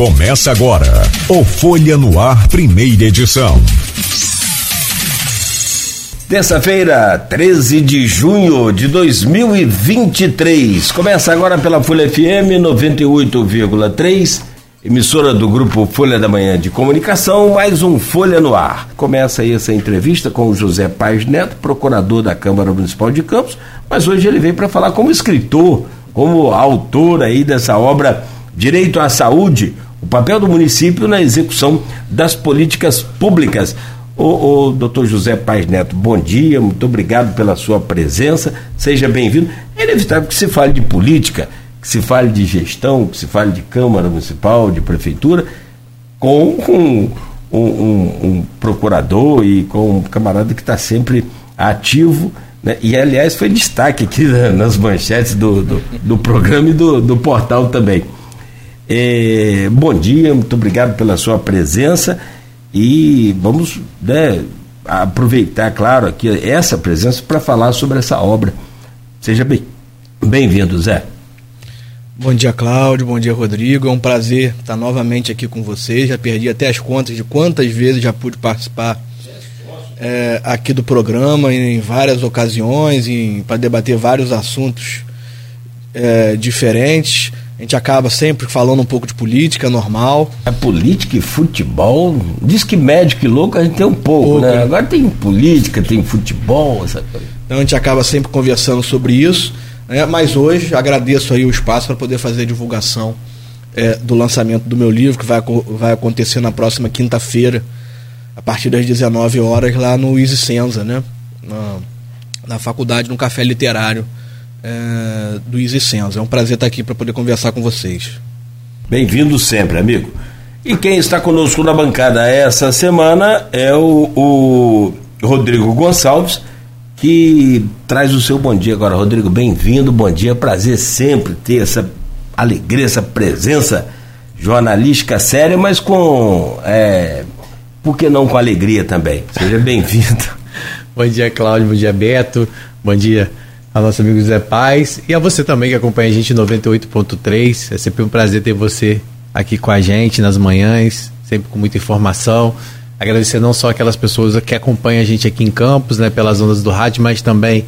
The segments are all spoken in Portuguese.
Começa agora o Folha no Ar, primeira edição. Terça-feira, 13 de junho de 2023. Começa agora pela Folha FM 98,3, emissora do grupo Folha da Manhã de Comunicação, mais um Folha no Ar. Começa aí essa entrevista com o José Paz Neto, procurador da Câmara Municipal de Campos, mas hoje ele veio para falar como escritor, como autor aí dessa obra Direito à Saúde, o papel do município na execução das políticas públicas. O, o doutor José Paz Neto, bom dia, muito obrigado pela sua presença, seja bem-vindo. É inevitável que se fale de política, que se fale de gestão, que se fale de Câmara Municipal, de Prefeitura, com um, um, um, procurador e com um camarada que está sempre ativo. Né? E, aliás, foi destaque aqui nas manchetes do, do, do programa e do, do portal também. É, bom dia, muito obrigado pela sua presença e vamos né, aproveitar, claro, aqui essa presença para falar sobre essa obra. Seja bem, bem-vindo, Zé. Bom dia, Cláudio. Bom dia, Rodrigo. É um prazer estar novamente aqui com vocês. Já perdi até as contas de quantas vezes já pude participar é, aqui do programa em várias ocasiões para debater vários assuntos é, diferentes. A gente acaba sempre falando um pouco de política, normal. É política e futebol. Diz que médico e louco a gente tem um pouco, pouco né? né? Agora tem política, tem futebol, essa coisa. Então a gente acaba sempre conversando sobre isso. Né? Mas hoje agradeço aí o espaço para poder fazer a divulgação é, do lançamento do meu livro, que vai, vai acontecer na próxima quinta-feira, a partir das 19 horas, lá no Easy Senza, né? Na, na faculdade, no Café Literário é, do Easy Sense. É um prazer estar aqui para poder conversar com vocês. Bem-vindo sempre, amigo. E quem está conosco na bancada essa semana é o, o Rodrigo Gonçalves, que traz o seu bom dia agora. Rodrigo, bem-vindo, bom dia. Prazer sempre ter essa alegria, essa presença jornalística séria, mas com. É, por que não com alegria também? Seja bem-vindo. bom dia, Cláudio. Bom dia, Beto. Bom dia, a nosso amigo Zé Paz e a você também que acompanha a gente em 98.3. É sempre um prazer ter você aqui com a gente nas manhãs, sempre com muita informação. Agradecer não só aquelas pessoas que acompanham a gente aqui em Campos, né, pelas ondas do rádio, mas também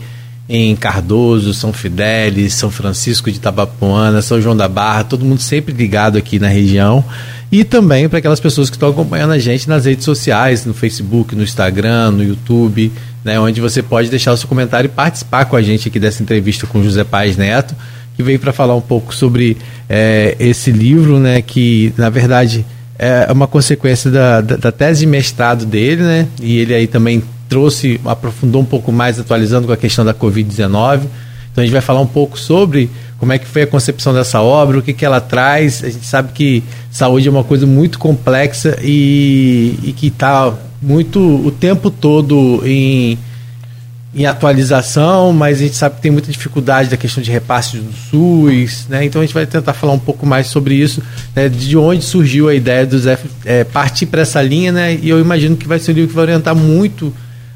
em Cardoso, São Fidélis, São Francisco de Tabapuana, São João da Barra, todo mundo sempre ligado aqui na região. E também para aquelas pessoas que estão acompanhando a gente nas redes sociais, no Facebook, no Instagram, no YouTube, né, onde você pode deixar o seu comentário e participar com a gente aqui dessa entrevista com José Paz Neto, que veio para falar um pouco sobre é, esse livro, né, que na verdade é uma consequência da, da, da, tese de mestrado dele, né, e ele aí também trouxe, aprofundou um pouco mais, atualizando com a questão da Covid-19. Então a gente vai falar um pouco sobre como é que foi a concepção dessa obra, o que, que ela traz. A gente sabe que saúde é uma coisa muito complexa e, e que está muito o tempo todo em, em atualização, mas a gente sabe que tem muita dificuldade da questão de repasse do SUS, né? Então a gente vai tentar falar um pouco mais sobre isso, né? de onde surgiu a ideia do Zé é, partir para essa linha, né? E eu imagino que vai ser um livro que vai orientar muito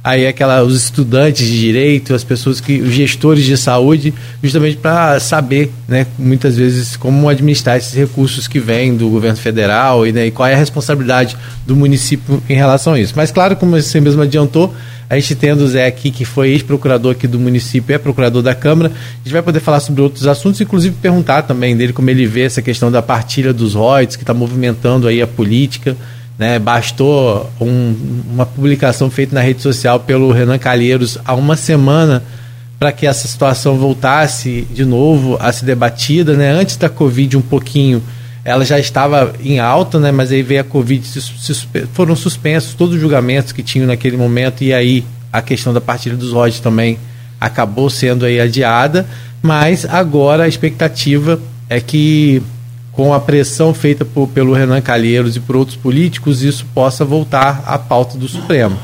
aí aquela, os estudantes de direito, as pessoas que, os gestores de saúde, justamente para saber, né, muitas vezes como administrar esses recursos que vêm do governo federal e, né, e qual é a responsabilidade do município em relação a isso. Mas claro, como você mesmo adiantou, a gente tendo o Zé aqui, que foi ex-procurador aqui do município, é procurador da Câmara, a gente vai poder falar sobre outros assuntos, inclusive perguntar também dele como ele vê essa questão da partilha dos royalties, que está movimentando aí a política, né, bastou um, uma publicação feita na rede social pelo Renan Calheiros há uma semana para que essa situação voltasse de novo a ser debatida. Né? Antes da Covid, um pouquinho, ela já estava em alta, né? mas aí veio a Covid, se, se, foram suspensos todos os julgamentos que tinham naquele momento, e aí a questão da partilha dos royalties também acabou sendo aí adiada. Mas agora a expectativa é que com a pressão feita por, pelo Renan Calheiros e por outros políticos, isso possa voltar à pauta do Supremo.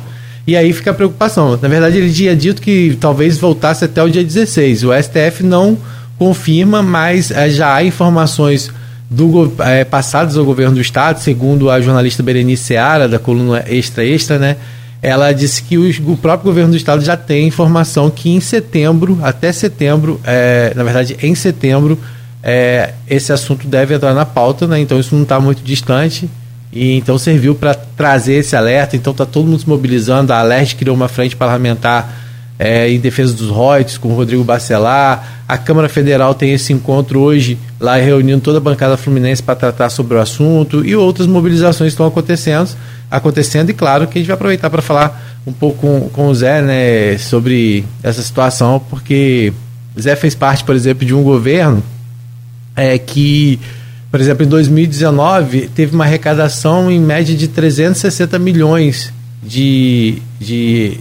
E aí fica a preocupação. Na verdade, ele tinha dito que talvez voltasse até o dia 16. O STF não confirma, mas é, já há informações do, é, passadas ao governo do Estado, segundo a jornalista Berenice Seara, da coluna Extra Extra, né? Ela disse que o próprio governo do Estado já tem informação que em setembro, até setembro, é, na verdade, em setembro, é, esse assunto deve entrar na pauta, né? então isso não está muito distante. E então serviu para trazer esse alerta. Então está todo mundo se mobilizando. A Alerj criou uma frente parlamentar é, em defesa dos royalties com o Rodrigo Bacelar. A Câmara Federal tem esse encontro hoje, lá reunindo toda a bancada fluminense para tratar sobre o assunto e outras mobilizações estão acontecendo, acontecendo e claro que a gente vai aproveitar para falar um pouco com, com o Zé né, sobre essa situação, porque Zé fez parte, por exemplo, de um governo é, que, por exemplo, em 2019 teve uma arrecadação em média de 360 milhões de, de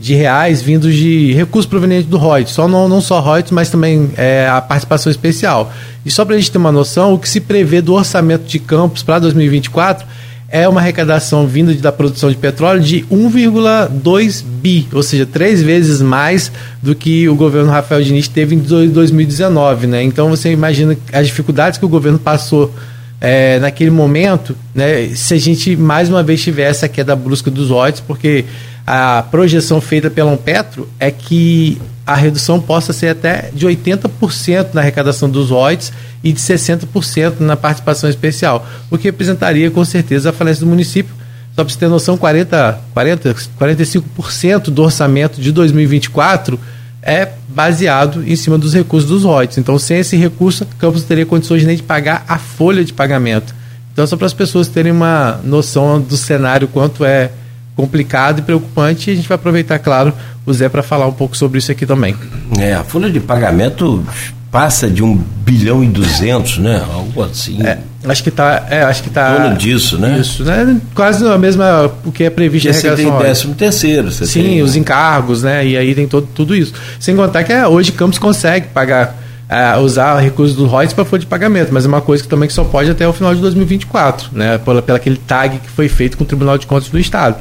de reais vindos de recursos provenientes do Reuters, só não, não só Reuters, mas também é, a participação especial. E só para a gente ter uma noção, o que se prevê do orçamento de campos para 2024 é uma arrecadação vinda da produção de petróleo de 1,2 bi, ou seja, três vezes mais do que o governo Rafael Diniz teve em 2019. Né? Então você imagina as dificuldades que o governo passou é, naquele momento, né, se a gente mais uma vez tivesse a queda brusca dos royalties, porque a projeção feita pela Petro é que a redução possa ser até de 80% na arrecadação dos royalties e de 60% na participação especial, o que representaria com certeza a falência do município. Só para você ter noção, 40, 40, 45% do orçamento de 2024 é baseado em cima dos recursos dos royalties. Então, sem esse recurso, Campos teria condições nem de pagar a folha de pagamento. Então, só para as pessoas terem uma noção do cenário, quanto é complicado e preocupante, e a gente vai aproveitar, claro, o Zé para falar um pouco sobre isso aqui também. É, a folha de pagamento passa de um bilhão e duzentos, né? Algo assim. É, acho que está, é, acho que tá. Torno disso, né? Isso, né? Quase a mesma o que é previsto Porque você tem décimo terceiro, você Sim, tem... os encargos, né? E aí tem todo, tudo isso. Sem contar que é, hoje Campos consegue pagar Uh, usar recursos do Reuters para folha de pagamento, mas é uma coisa que também que só pode até o final de 2024, né? Pela, pela aquele tag que foi feito com o Tribunal de Contas do Estado.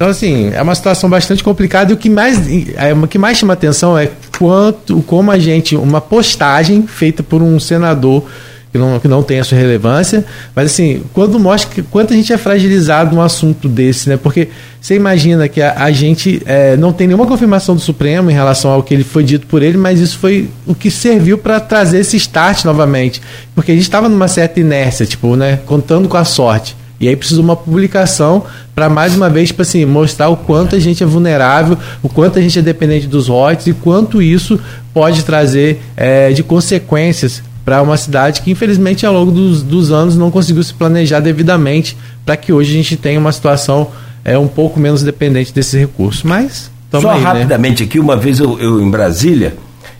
Então, assim, é uma situação bastante complicada e o que mais, é, o que mais chama atenção é quanto, como a gente, uma postagem feita por um senador que não, que não tem a sua relevância, mas assim, quando mostra que, quanto a gente é fragilizado num assunto desse, né? Porque você imagina que a, a gente é, não tem nenhuma confirmação do Supremo em relação ao que ele foi dito por ele, mas isso foi o que serviu para trazer esse start novamente, porque a gente estava numa certa inércia, tipo, né? Contando com a sorte. E aí precisa uma publicação para mais uma vez tipo assim, mostrar o quanto a gente é vulnerável, o quanto a gente é dependente dos royalties e quanto isso pode trazer é, de consequências para uma cidade que infelizmente ao longo dos, dos anos não conseguiu se planejar devidamente para que hoje a gente tenha uma situação é, um pouco menos dependente desse recurso. Mas só aí, né? rapidamente né? aqui, uma vez eu, eu, em Brasília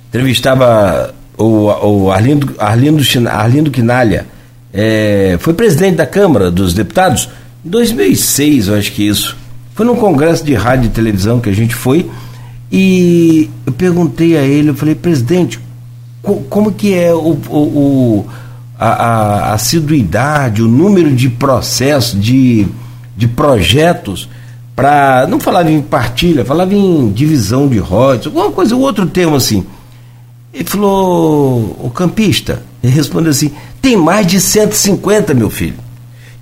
entrevistava o, o Arlindo, Arlindo, Arlindo Quinalha, é, foi presidente da Câmara dos Deputados em 2006, eu acho que isso. Foi num congresso de rádio e televisão que a gente foi e eu perguntei a ele, eu falei, presidente, co como que é o, o, o a, a, assiduidade, o número de processos, de, de projetos para. Não falava em partilha, falava em divisão de royalties, alguma coisa, outro termo assim. Ele falou, o campista, ele respondeu assim: tem mais de 150, meu filho.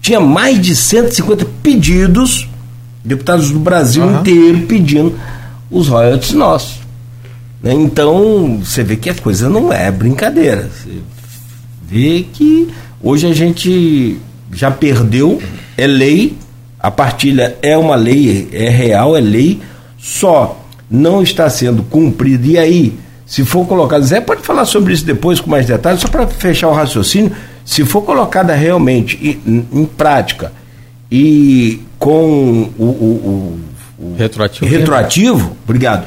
Tinha mais de 150 pedidos, deputados do Brasil uhum. inteiro pedindo os royalties nossos. Né? Então, você vê que a coisa não é brincadeira. Você vê que hoje a gente já perdeu, é lei, a partilha é uma lei, é real, é lei, só não está sendo cumprida. E aí, se for colocado, Zé pode falar sobre isso depois com mais detalhes, só para fechar o raciocínio, se for colocada realmente em, em prática e com o, o, o retroativo, retroativo obrigado.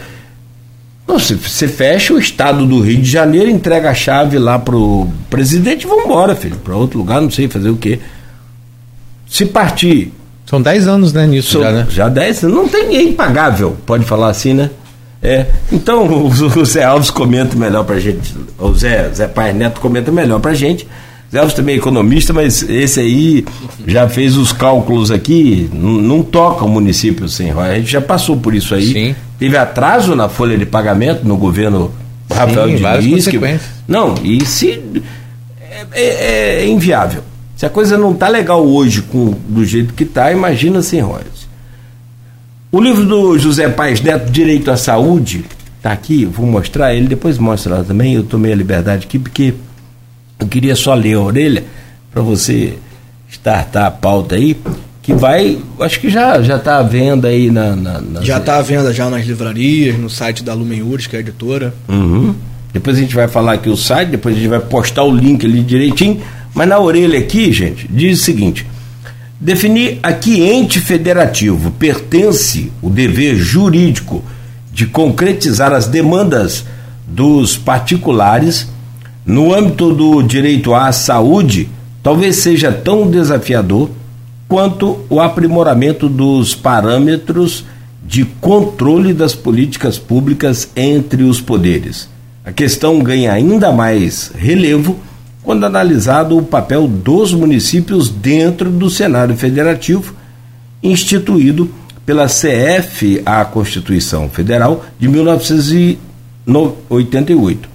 Você, você fecha o estado do Rio de Janeiro, entrega a chave lá pro presidente e vamos embora, filho, para outro lugar, não sei fazer o quê. Se partir. São 10 anos, né, nisso são, já, né? Já 10 anos. Não tem ninguém impagável, pode falar assim, né? É, então o, Zé Alves comenta melhor pra gente, o Zé, Zé Pai Neto comenta melhor pra gente. Zé Alves também é economista, mas esse aí já fez os cálculos aqui, não, toca o município sem royalties. A gente já passou por isso aí. Sim. Teve atraso na folha de pagamento no governo Rafael Sim, Diniz. Que, não, e se é, é, é, inviável. Se a coisa não tá legal hoje com, do jeito que tá, imagina sem royalties. O livro do José Paes Neto, Direito à Saúde, está aqui, vou mostrar ele, depois mostra lá também, eu tomei a liberdade aqui, porque eu queria só ler a orelha para você startar a pauta aí, que vai, acho que já já está à venda aí na, na já está à venda já nas livrarias, no site da Lumen que é a editora. Uhum. Depois a gente vai falar aqui o site, depois a gente vai postar o link ali direitinho, mas na orelha aqui, gente, diz o seguinte: definir a que ente federativo pertence o dever jurídico de concretizar as demandas dos particulares no âmbito do direito à saúde talvez seja tão desafiador quanto o aprimoramento dos parâmetros de controle das políticas públicas entre os poderes. A questão ganha ainda mais relevo quando analisado o papel dos municípios dentro do cenário federativo instituído pela CF, a Constituição Federal de 1988.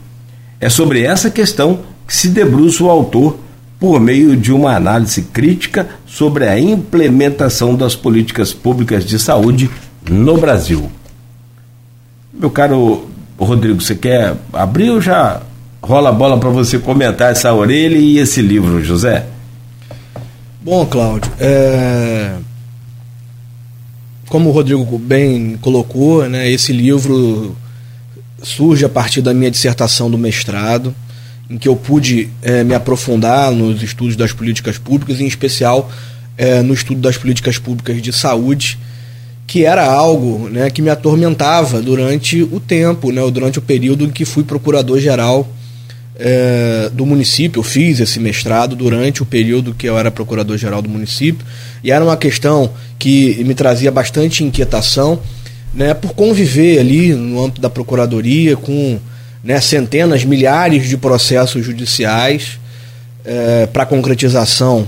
É sobre essa questão que se debruça o autor por meio de uma análise crítica sobre a implementação das políticas públicas de saúde no Brasil. Meu caro Rodrigo, você quer abrir ou já rola a bola para você comentar essa orelha e esse livro, José? Bom, Cláudio, é... como o Rodrigo bem colocou, né, esse livro surge a partir da minha dissertação do mestrado em que eu pude é, me aprofundar nos estudos das políticas públicas, em especial é, no estudo das políticas públicas de saúde, que era algo né, que me atormentava durante o tempo, né, durante o período em que fui procurador-geral é, do município. Eu fiz esse mestrado durante o período que eu era procurador-geral do município, e era uma questão que me trazia bastante inquietação, né, por conviver ali no âmbito da procuradoria com né, centenas, milhares de processos judiciais é, para concretização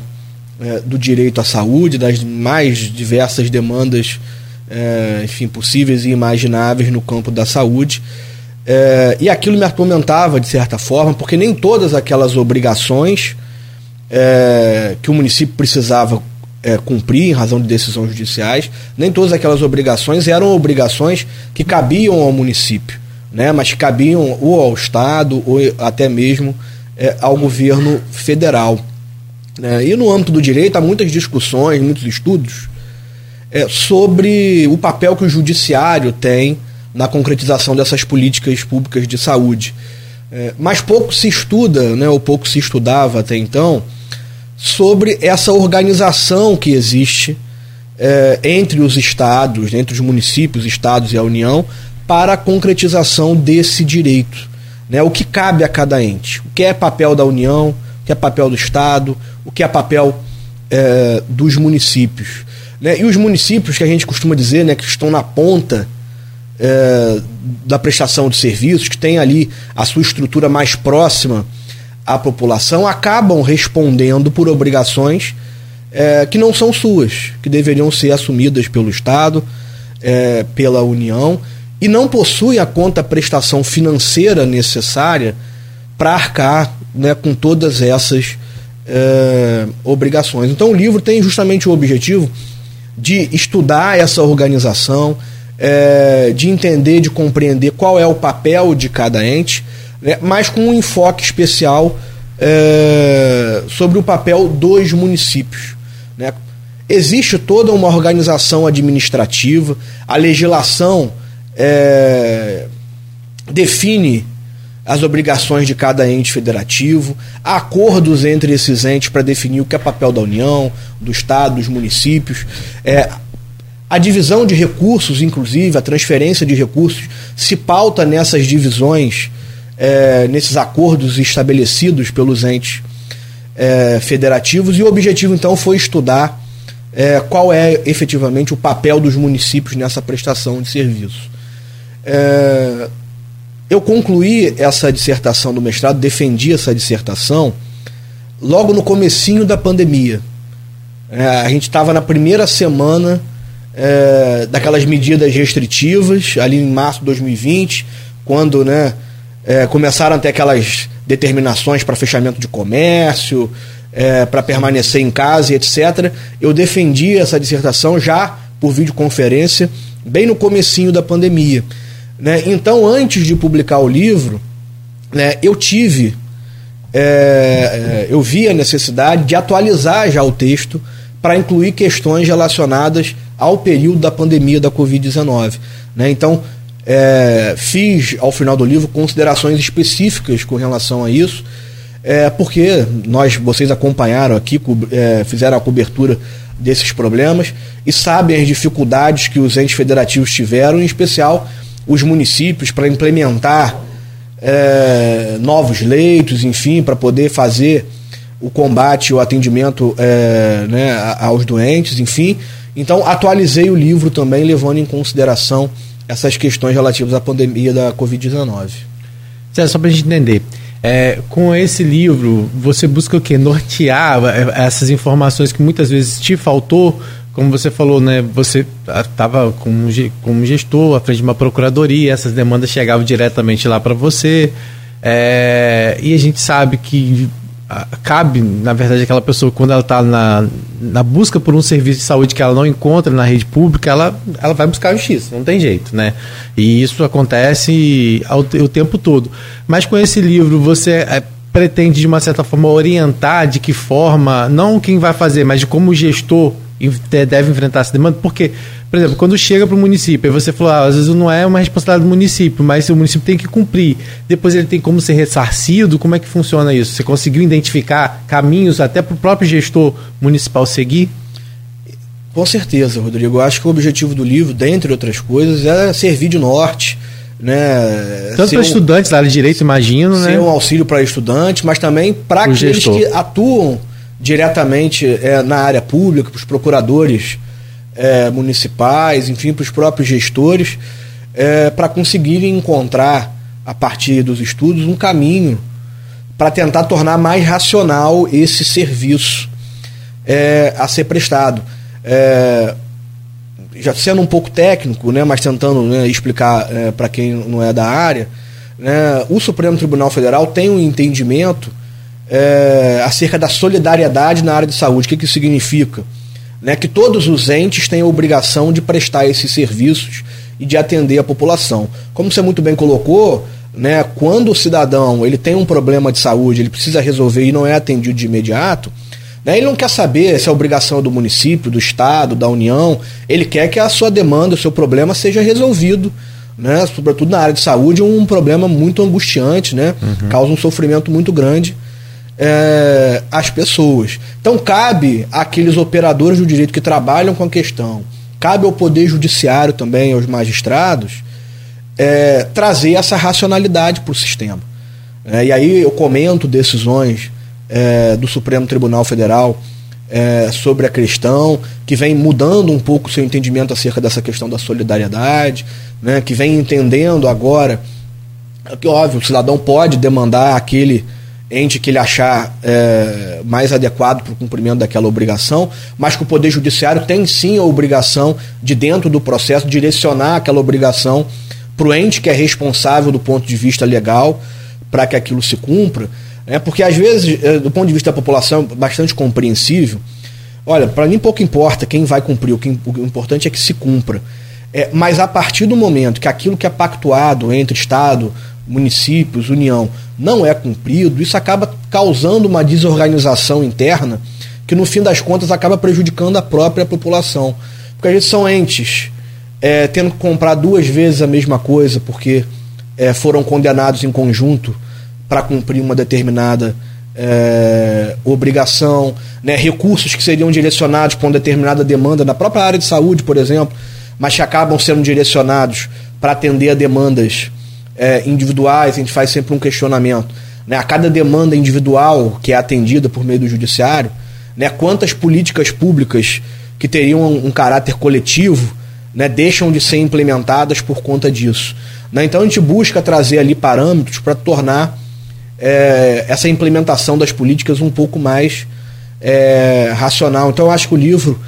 é, do direito à saúde, das mais diversas demandas, é, enfim, possíveis e imagináveis no campo da saúde. É, e aquilo me atormentava de certa forma, porque nem todas aquelas obrigações é, que o município precisava é, cumprir em razão de decisões judiciais, nem todas aquelas obrigações eram obrigações que cabiam ao município né, mas cabiam ou ao Estado ou até mesmo é, ao governo federal. Né? E no âmbito do direito há muitas discussões, muitos estudos é, sobre o papel que o judiciário tem na concretização dessas políticas públicas de saúde. É, mas pouco se estuda, né, ou pouco se estudava até então, sobre essa organização que existe é, entre os estados, entre os municípios, estados e a União, para a concretização desse direito. Né? O que cabe a cada ente, o que é papel da União, o que é papel do Estado, o que é papel é, dos municípios. Né? E os municípios que a gente costuma dizer né, que estão na ponta é, da prestação de serviços, que tem ali a sua estrutura mais próxima à população, acabam respondendo por obrigações é, que não são suas, que deveriam ser assumidas pelo Estado, é, pela União e não possui a conta prestação financeira necessária para arcar né, com todas essas é, obrigações. Então o livro tem justamente o objetivo de estudar essa organização, é, de entender, de compreender qual é o papel de cada ente, né, mas com um enfoque especial é, sobre o papel dos municípios. Né. Existe toda uma organização administrativa, a legislação é, define as obrigações de cada ente federativo, há acordos entre esses entes para definir o que é papel da União, do Estado, dos municípios. É, a divisão de recursos, inclusive, a transferência de recursos, se pauta nessas divisões, é, nesses acordos estabelecidos pelos entes é, federativos, e o objetivo, então, foi estudar é, qual é efetivamente o papel dos municípios nessa prestação de serviço. É, eu concluí essa dissertação do mestrado, defendi essa dissertação logo no comecinho da pandemia. É, a gente estava na primeira semana é, daquelas medidas restritivas, ali em março de 2020, quando né, é, começaram a ter aquelas determinações para fechamento de comércio, é, para permanecer em casa e etc. Eu defendi essa dissertação já por videoconferência, bem no comecinho da pandemia. Né? Então, antes de publicar o livro, né, eu tive é, eu vi a necessidade de atualizar já o texto para incluir questões relacionadas ao período da pandemia da Covid-19. Né? Então, é, fiz ao final do livro considerações específicas com relação a isso, é, porque nós, vocês acompanharam aqui, é, fizeram a cobertura desses problemas e sabem as dificuldades que os entes federativos tiveram, em especial os municípios, para implementar é, novos leitos, enfim, para poder fazer o combate, o atendimento é, né, aos doentes, enfim. Então, atualizei o livro também, levando em consideração essas questões relativas à pandemia da Covid-19. Só para a gente entender, é, com esse livro, você busca o quê? Nortear é, essas informações que muitas vezes te faltou, como você falou, né? Você estava como, como gestor à frente de uma procuradoria, essas demandas chegavam diretamente lá para você. É, e a gente sabe que cabe, na verdade, aquela pessoa, quando ela está na, na busca por um serviço de saúde que ela não encontra na rede pública, ela, ela vai buscar justiça, não tem jeito, né? E isso acontece ao, o tempo todo. Mas com esse livro, você é, pretende, de uma certa forma, orientar de que forma, não quem vai fazer, mas de como o gestor deve enfrentar essa demanda, porque por exemplo, quando chega para o município, aí você falou, ah, às vezes não é uma responsabilidade do município, mas o município tem que cumprir. Depois ele tem como ser ressarcido, como é que funciona isso? Você conseguiu identificar caminhos até para o próprio gestor municipal seguir? Com certeza, Rodrigo. Eu acho que o objetivo do livro, dentre outras coisas, é servir de norte. Né? Tanto para um, estudantes da área de direito, imagino, ser né? Ser um auxílio para estudantes, mas também para aqueles gestor. que atuam diretamente é, na área pública, para os procuradores é, municipais, enfim, para os próprios gestores, é, para conseguirem encontrar, a partir dos estudos, um caminho para tentar tornar mais racional esse serviço é, a ser prestado. É, já sendo um pouco técnico, né, mas tentando né, explicar é, para quem não é da área, né, o Supremo Tribunal Federal tem um entendimento é, acerca da solidariedade na área de saúde. O que, que isso significa? Né, que todos os entes têm a obrigação de prestar esses serviços e de atender a população. Como você muito bem colocou, né, quando o cidadão ele tem um problema de saúde, ele precisa resolver e não é atendido de imediato, né, ele não quer saber se é obrigação do município, do estado, da União, ele quer que a sua demanda, o seu problema seja resolvido. Né, sobretudo na área de saúde, um problema muito angustiante, né, uhum. causa um sofrimento muito grande é, as pessoas. Então cabe àqueles operadores do direito que trabalham com a questão, cabe ao Poder Judiciário também, aos magistrados, é, trazer essa racionalidade para o sistema. É, e aí eu comento decisões é, do Supremo Tribunal Federal é, sobre a questão, que vem mudando um pouco o seu entendimento acerca dessa questão da solidariedade, né, que vem entendendo agora que, óbvio, o cidadão pode demandar aquele ente que ele achar é, mais adequado para o cumprimento daquela obrigação, mas que o Poder Judiciário tem sim a obrigação de, dentro do processo, direcionar aquela obrigação para o ente que é responsável do ponto de vista legal para que aquilo se cumpra. Né? Porque, às vezes, é, do ponto de vista da população, é bastante compreensível. Olha, para mim pouco importa quem vai cumprir, o, que, o importante é que se cumpra. É, mas a partir do momento que aquilo que é pactuado entre Estado, municípios, União, não é cumprido, isso acaba causando uma desorganização interna que, no fim das contas, acaba prejudicando a própria população. Porque a gente são entes é, tendo que comprar duas vezes a mesma coisa porque é, foram condenados em conjunto para cumprir uma determinada é, obrigação, né, recursos que seriam direcionados para uma determinada demanda na própria área de saúde, por exemplo, mas que acabam sendo direcionados para atender a demandas é, individuais, a gente faz sempre um questionamento. Né? A cada demanda individual que é atendida por meio do judiciário, né? quantas políticas públicas que teriam um, caráter coletivo né? deixam de ser implementadas por conta disso. Né? Então a gente busca trazer ali parâmetros para tornar é, essa implementação das políticas um pouco mais é, racional. Então eu acho que o livro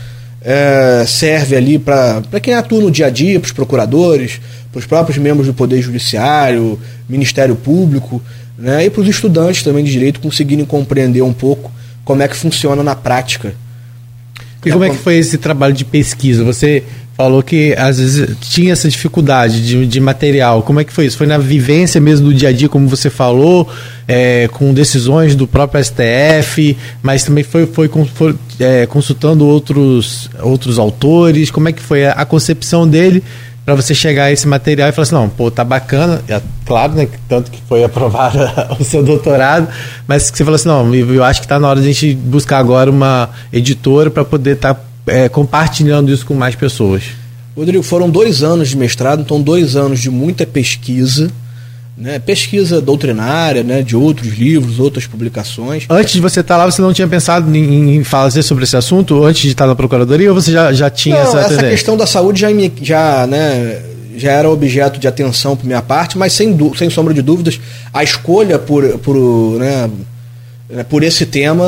é, serve ali para quem atua no dia a dia, para os procuradores, para os próprios membros do Poder Judiciário, Ministério Público, né, e para os estudantes também de direito conseguirem compreender um pouco como é que funciona na prática. E como é que foi esse trabalho de pesquisa? Você falou que às vezes tinha essa dificuldade de, de material. Como é que foi isso? Foi na vivência mesmo do dia a dia, como você falou, é, com decisões do próprio STF, mas também foi, foi, foi é, consultando outros, outros autores. Como é que foi a, a concepção dele para você chegar a esse material e falar assim, não, pô, tá bacana, é, claro, né, tanto que foi aprovado o seu doutorado, mas que você falou assim, não, eu acho que está na hora de a gente buscar agora uma editora para poder estar tá é, compartilhando isso com mais pessoas? Rodrigo, foram dois anos de mestrado, então dois anos de muita pesquisa, né, pesquisa doutrinária, né, de outros livros, outras publicações. Antes de você estar lá, você não tinha pensado em, em fazer sobre esse assunto antes de estar na procuradoria ou você já, já tinha não, essa essa questão da saúde já, já, né, já era objeto de atenção por minha parte, mas sem, sem sombra de dúvidas, a escolha por, por né, por esse tema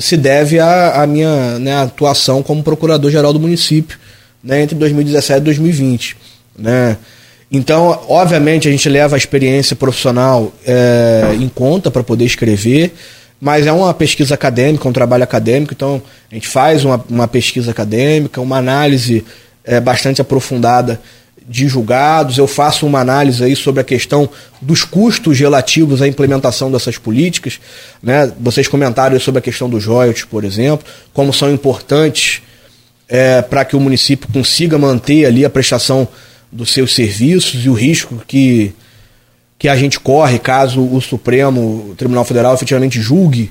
se deve à, à minha né, atuação como procurador-geral do município né, entre 2017 e 2020. Né? Então, obviamente, a gente leva a experiência profissional é, em conta para poder escrever, mas é uma pesquisa acadêmica, um trabalho acadêmico, então a gente faz uma, uma pesquisa acadêmica, uma análise é, bastante aprofundada de julgados, eu faço uma análise aí sobre a questão dos custos relativos à implementação dessas políticas. Né? Vocês comentaram sobre a questão dos royalties, por exemplo, como são importantes é, para que o município consiga manter ali a prestação dos seus serviços e o risco que, que a gente corre caso o Supremo o Tribunal Federal efetivamente julgue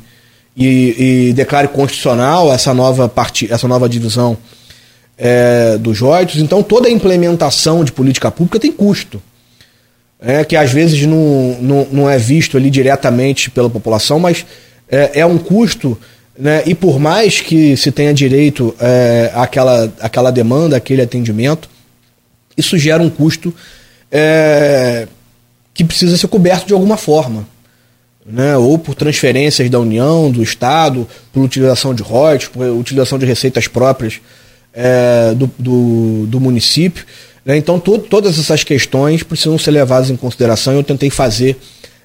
e, e declare constitucional essa nova, part... essa nova divisão é, dos royalties. Então, toda a implementação de política pública tem custo. É, que às vezes não, não, não é visto ali diretamente pela população, mas é, é um custo, né, e por mais que se tenha direito é, àquela, àquela demanda, aquele atendimento, isso gera um custo é, que precisa ser coberto de alguma forma. Né, ou por transferências da União, do Estado, por utilização de royalties, por utilização de receitas próprias é, do, do, do, município. Né? Então, to, todas essas questões precisam ser levadas em consideração e eu tentei fazer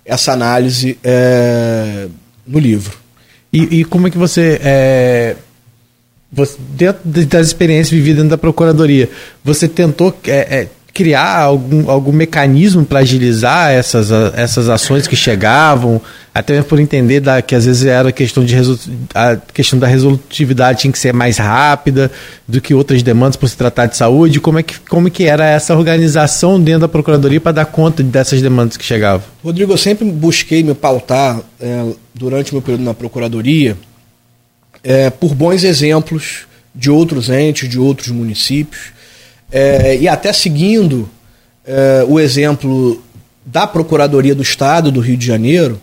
essa análise é, no livro. E, e, como é que você, é, você, dentro das experiências vividas dentro da Procuradoria, você tentou é, é criar algum, algum mecanismo para agilizar essas, essas ações que chegavam, até mesmo por entender da, que às vezes era questão de a questão da resolutividade tinha que ser mais rápida do que outras demandas por se tratar de saúde. Como é que, como que era essa organização dentro da Procuradoria para dar conta dessas demandas que chegavam? Rodrigo, eu sempre busquei me pautar é, durante meu período na Procuradoria é, por bons exemplos de outros entes, de outros municípios. É, e até seguindo é, o exemplo da Procuradoria do Estado do Rio de Janeiro,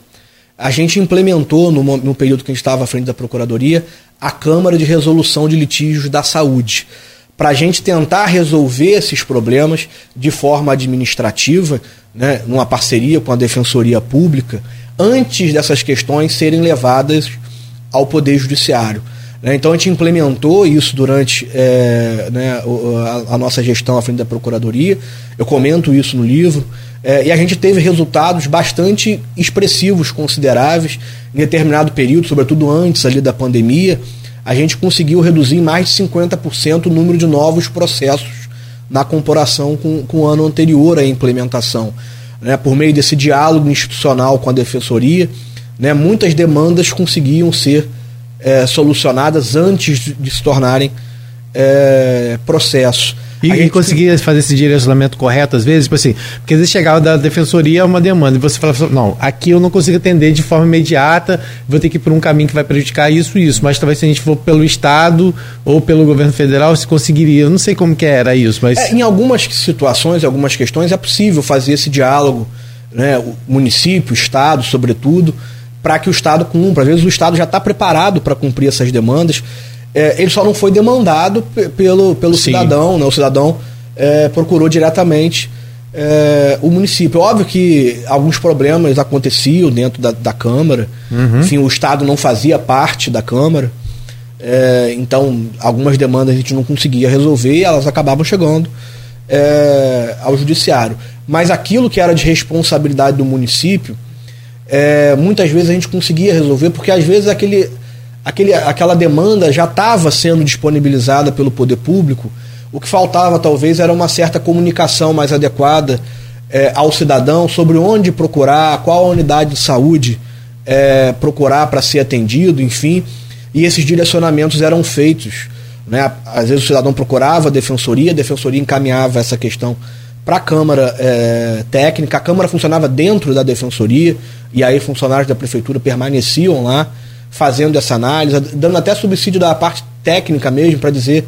a gente implementou, no, no período que a gente estava à frente da Procuradoria, a Câmara de Resolução de Litígios da Saúde, para a gente tentar resolver esses problemas de forma administrativa, né, numa parceria com a Defensoria Pública, antes dessas questões serem levadas ao Poder Judiciário. Né? Então a gente implementou isso durante é, né, a, a, nossa gestão à frente da Procuradoria. Eu comento isso no livro. É, e a gente teve resultados bastante expressivos, consideráveis, em determinado período, sobretudo antes ali da pandemia. A gente conseguiu reduzir em mais de 50% o número de novos processos na comparação com, com o ano anterior à implementação. Né? Por meio desse diálogo institucional com a Defensoria, né, muitas demandas conseguiam ser é, solucionadas antes de se tornarem é, processos. E, e conseguia fazer esse direcionamento correto às vezes, tipo assim, porque às vezes chegava da defensoria uma demanda e você falava, não, aqui eu não consigo atender de forma imediata, vou ter que ir por um caminho que vai prejudicar isso e isso, mas talvez se a gente for pelo Estado ou pelo governo federal, se conseguiria. Eu não sei como que era isso, mas. É, em algumas situações, em algumas questões, é possível fazer esse diálogo, né? O município, o Estado, sobretudo para que o Estado cumpra. Às vezes o Estado já está preparado para cumprir essas demandas, é, ele só não foi demandado pelo, pelo cidadão, né? o cidadão é, procurou diretamente é, o município. Óbvio que alguns problemas aconteciam dentro da, da Câmara, uhum. enfim, o Estado não fazia parte da Câmara, é, então algumas demandas a gente não conseguia resolver e elas acabavam chegando é, ao Judiciário. Mas aquilo que era de responsabilidade do município, é, muitas vezes a gente conseguia resolver, porque às vezes aquele, aquele, aquela demanda já estava sendo disponibilizada pelo poder público. O que faltava talvez era uma certa comunicação mais adequada é, ao cidadão sobre onde procurar, qual a unidade de saúde é, procurar para ser atendido, enfim. E esses direcionamentos eram feitos. Né? Às vezes o cidadão procurava a defensoria, a defensoria encaminhava essa questão para a Câmara é, Técnica, a Câmara funcionava dentro da defensoria, e aí funcionários da prefeitura permaneciam lá fazendo essa análise, dando até subsídio da parte técnica mesmo para dizer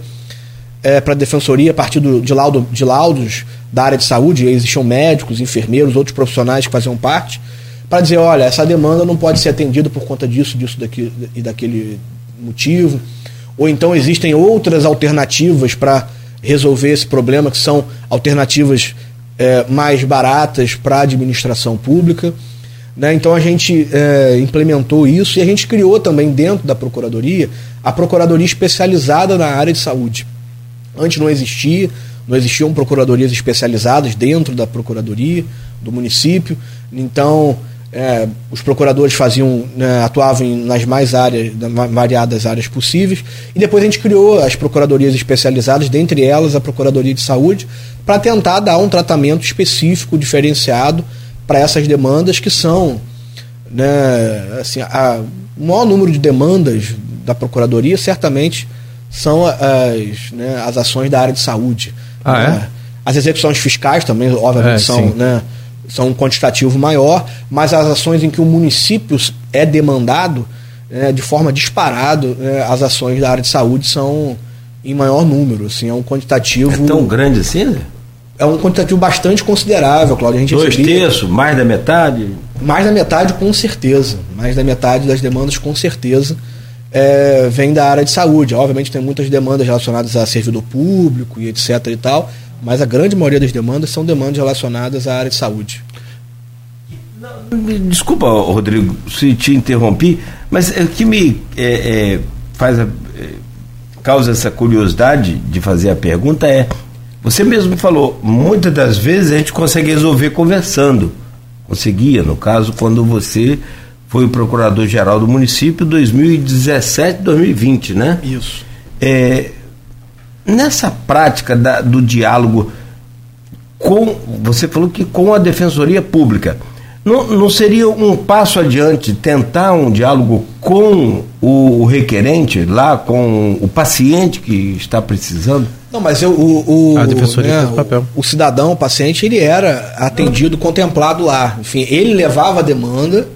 é, para a defensoria a partir do, de, laudo, de laudos da área de saúde, existiam médicos, enfermeiros, outros profissionais que faziam parte, para dizer, olha, essa demanda não pode ser atendida por conta disso, disso daqui, e daquele motivo. Ou então existem outras alternativas para resolver esse problema, que são alternativas é, mais baratas para a administração pública. Né? Então a gente é, implementou isso e a gente criou também dentro da Procuradoria a Procuradoria especializada na área de saúde. Antes não existia, não existiam procuradorias especializadas dentro da Procuradoria do município. Então é, os procuradores faziam, né, atuavam nas mais áreas, nas variadas áreas possíveis, e depois a gente criou as procuradorias especializadas, dentre elas a Procuradoria de Saúde, para tentar dar um tratamento específico, diferenciado para essas demandas que são, né, assim, a, o maior número de demandas da Procuradoria certamente são as, né, as ações da área de saúde. Ah, é? As execuções fiscais também, obviamente, É, são, sim. né, são um quantitativo maior, mas as ações em que o município é demandado, né, de forma disparado, né, as ações da área de saúde são em maior número. Assim, é um quantitativo. É tão grande assim, Zé? é um quantitativo bastante considerável, Cláudio. A gente Dois recebia- terços, mais da metade? mais da metade, com certeza. Mais da metade das demandas, com certeza, é, vem da área de saúde. Obviamente, tem muitas demandas relacionadas a servidor público e etc. e tal, mas a grande maioria das demandas são demandas relacionadas à área de saúde. Desculpa, Rodrigo, se te interrompi, mas o que me é, é, faz a- é, causa essa curiosidade de fazer a pergunta é: você mesmo falou, muitas das vezes a gente consegue resolver conversando. Conseguia, no caso, quando você foi o procurador-geral do município 2017, 2020, né? Isso. É, nessa prática da- do diálogo com você falou que com a defensoria pública não, não seria um passo adiante tentar um diálogo com o, o requerente lá com o paciente que está precisando Não, mas eu, o, o, A defensoria né, faz papel. o, o cidadão, o paciente, ele era atendido, contemplado lá. Enfim, ele levava a demanda,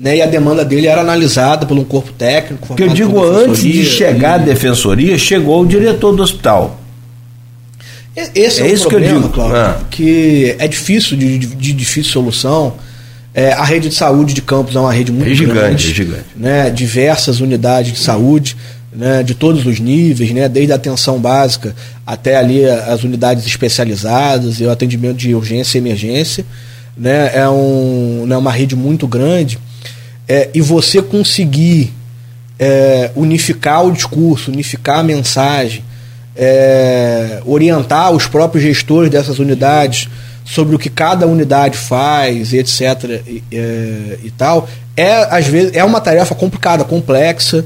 né, e a demanda dele era analisada por um corpo técnico. porque eu digo antes de chegar à defensoria chegou o diretor do hospital Esse é, É o isso que eu problema, digo. Cláudio, Ah. que é difícil, de, de- de difícil solução. É, a rede de saúde de Campos é uma rede muito É gigante, grande, é gigante. Né, diversas unidades de saúde, né, de todos os níveis, né, desde a atenção básica até ali as unidades especializadas e o atendimento de urgência e emergência. Né, é um, né, uma rede muito grande. É, e você conseguir é, unificar o discurso, unificar a mensagem, é, orientar os próprios gestores dessas unidades sobre o que cada unidade faz, etc. E, é, e tal, é às vezes é uma tarefa complicada, complexa,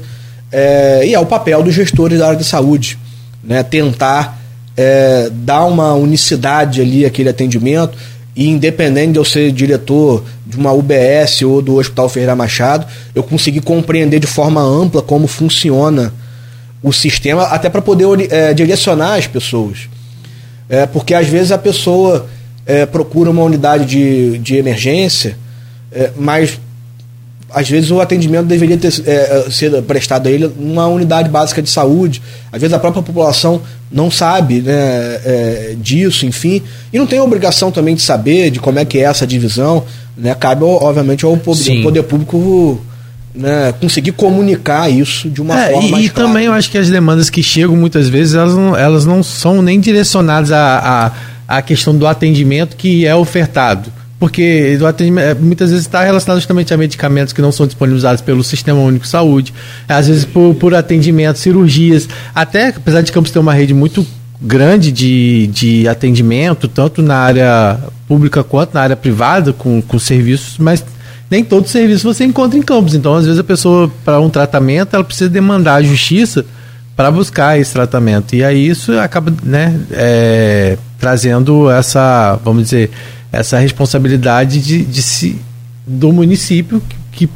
é, e é o papel dos gestores da área de saúde, né? Tentar é, dar uma unicidade ali àquele atendimento e independente de eu ser diretor de uma UBS ou do Hospital Ferreira Machado, eu consegui compreender de forma ampla como funciona o sistema, até para poder eh, direcionar as pessoas. É, porque às vezes a pessoa eh, procura uma unidade de, de emergência, eh, mas às vezes o atendimento deveria ter, eh, ser prestado a ele numa unidade básica de saúde. Às vezes a própria população não sabe né, eh, disso, enfim, e não tem a obrigação também de saber de como é que é essa divisão. Né, cabe, obviamente, ao poder, ao poder público né, conseguir comunicar isso de uma É, forma e, mais e clara. também eu acho que as demandas que chegam muitas vezes elas não, elas não são nem direcionadas à, à, à questão do atendimento que é ofertado. Porque é, muitas vezes está relacionado justamente a medicamentos que não são disponibilizados pelo Sistema Único de Saúde, às vezes por, por atendimento, cirurgias. Até, apesar de Campos ter uma rede muito grande de, de atendimento, tanto na área pública quanto na área privada, com, com serviços, mas nem todo serviço você encontra em campos. Então, às vezes, a pessoa, para um tratamento, ela precisa demandar a justiça para buscar esse tratamento. E aí isso acaba né, é, trazendo essa, vamos dizer, essa responsabilidade de, de se, do município que,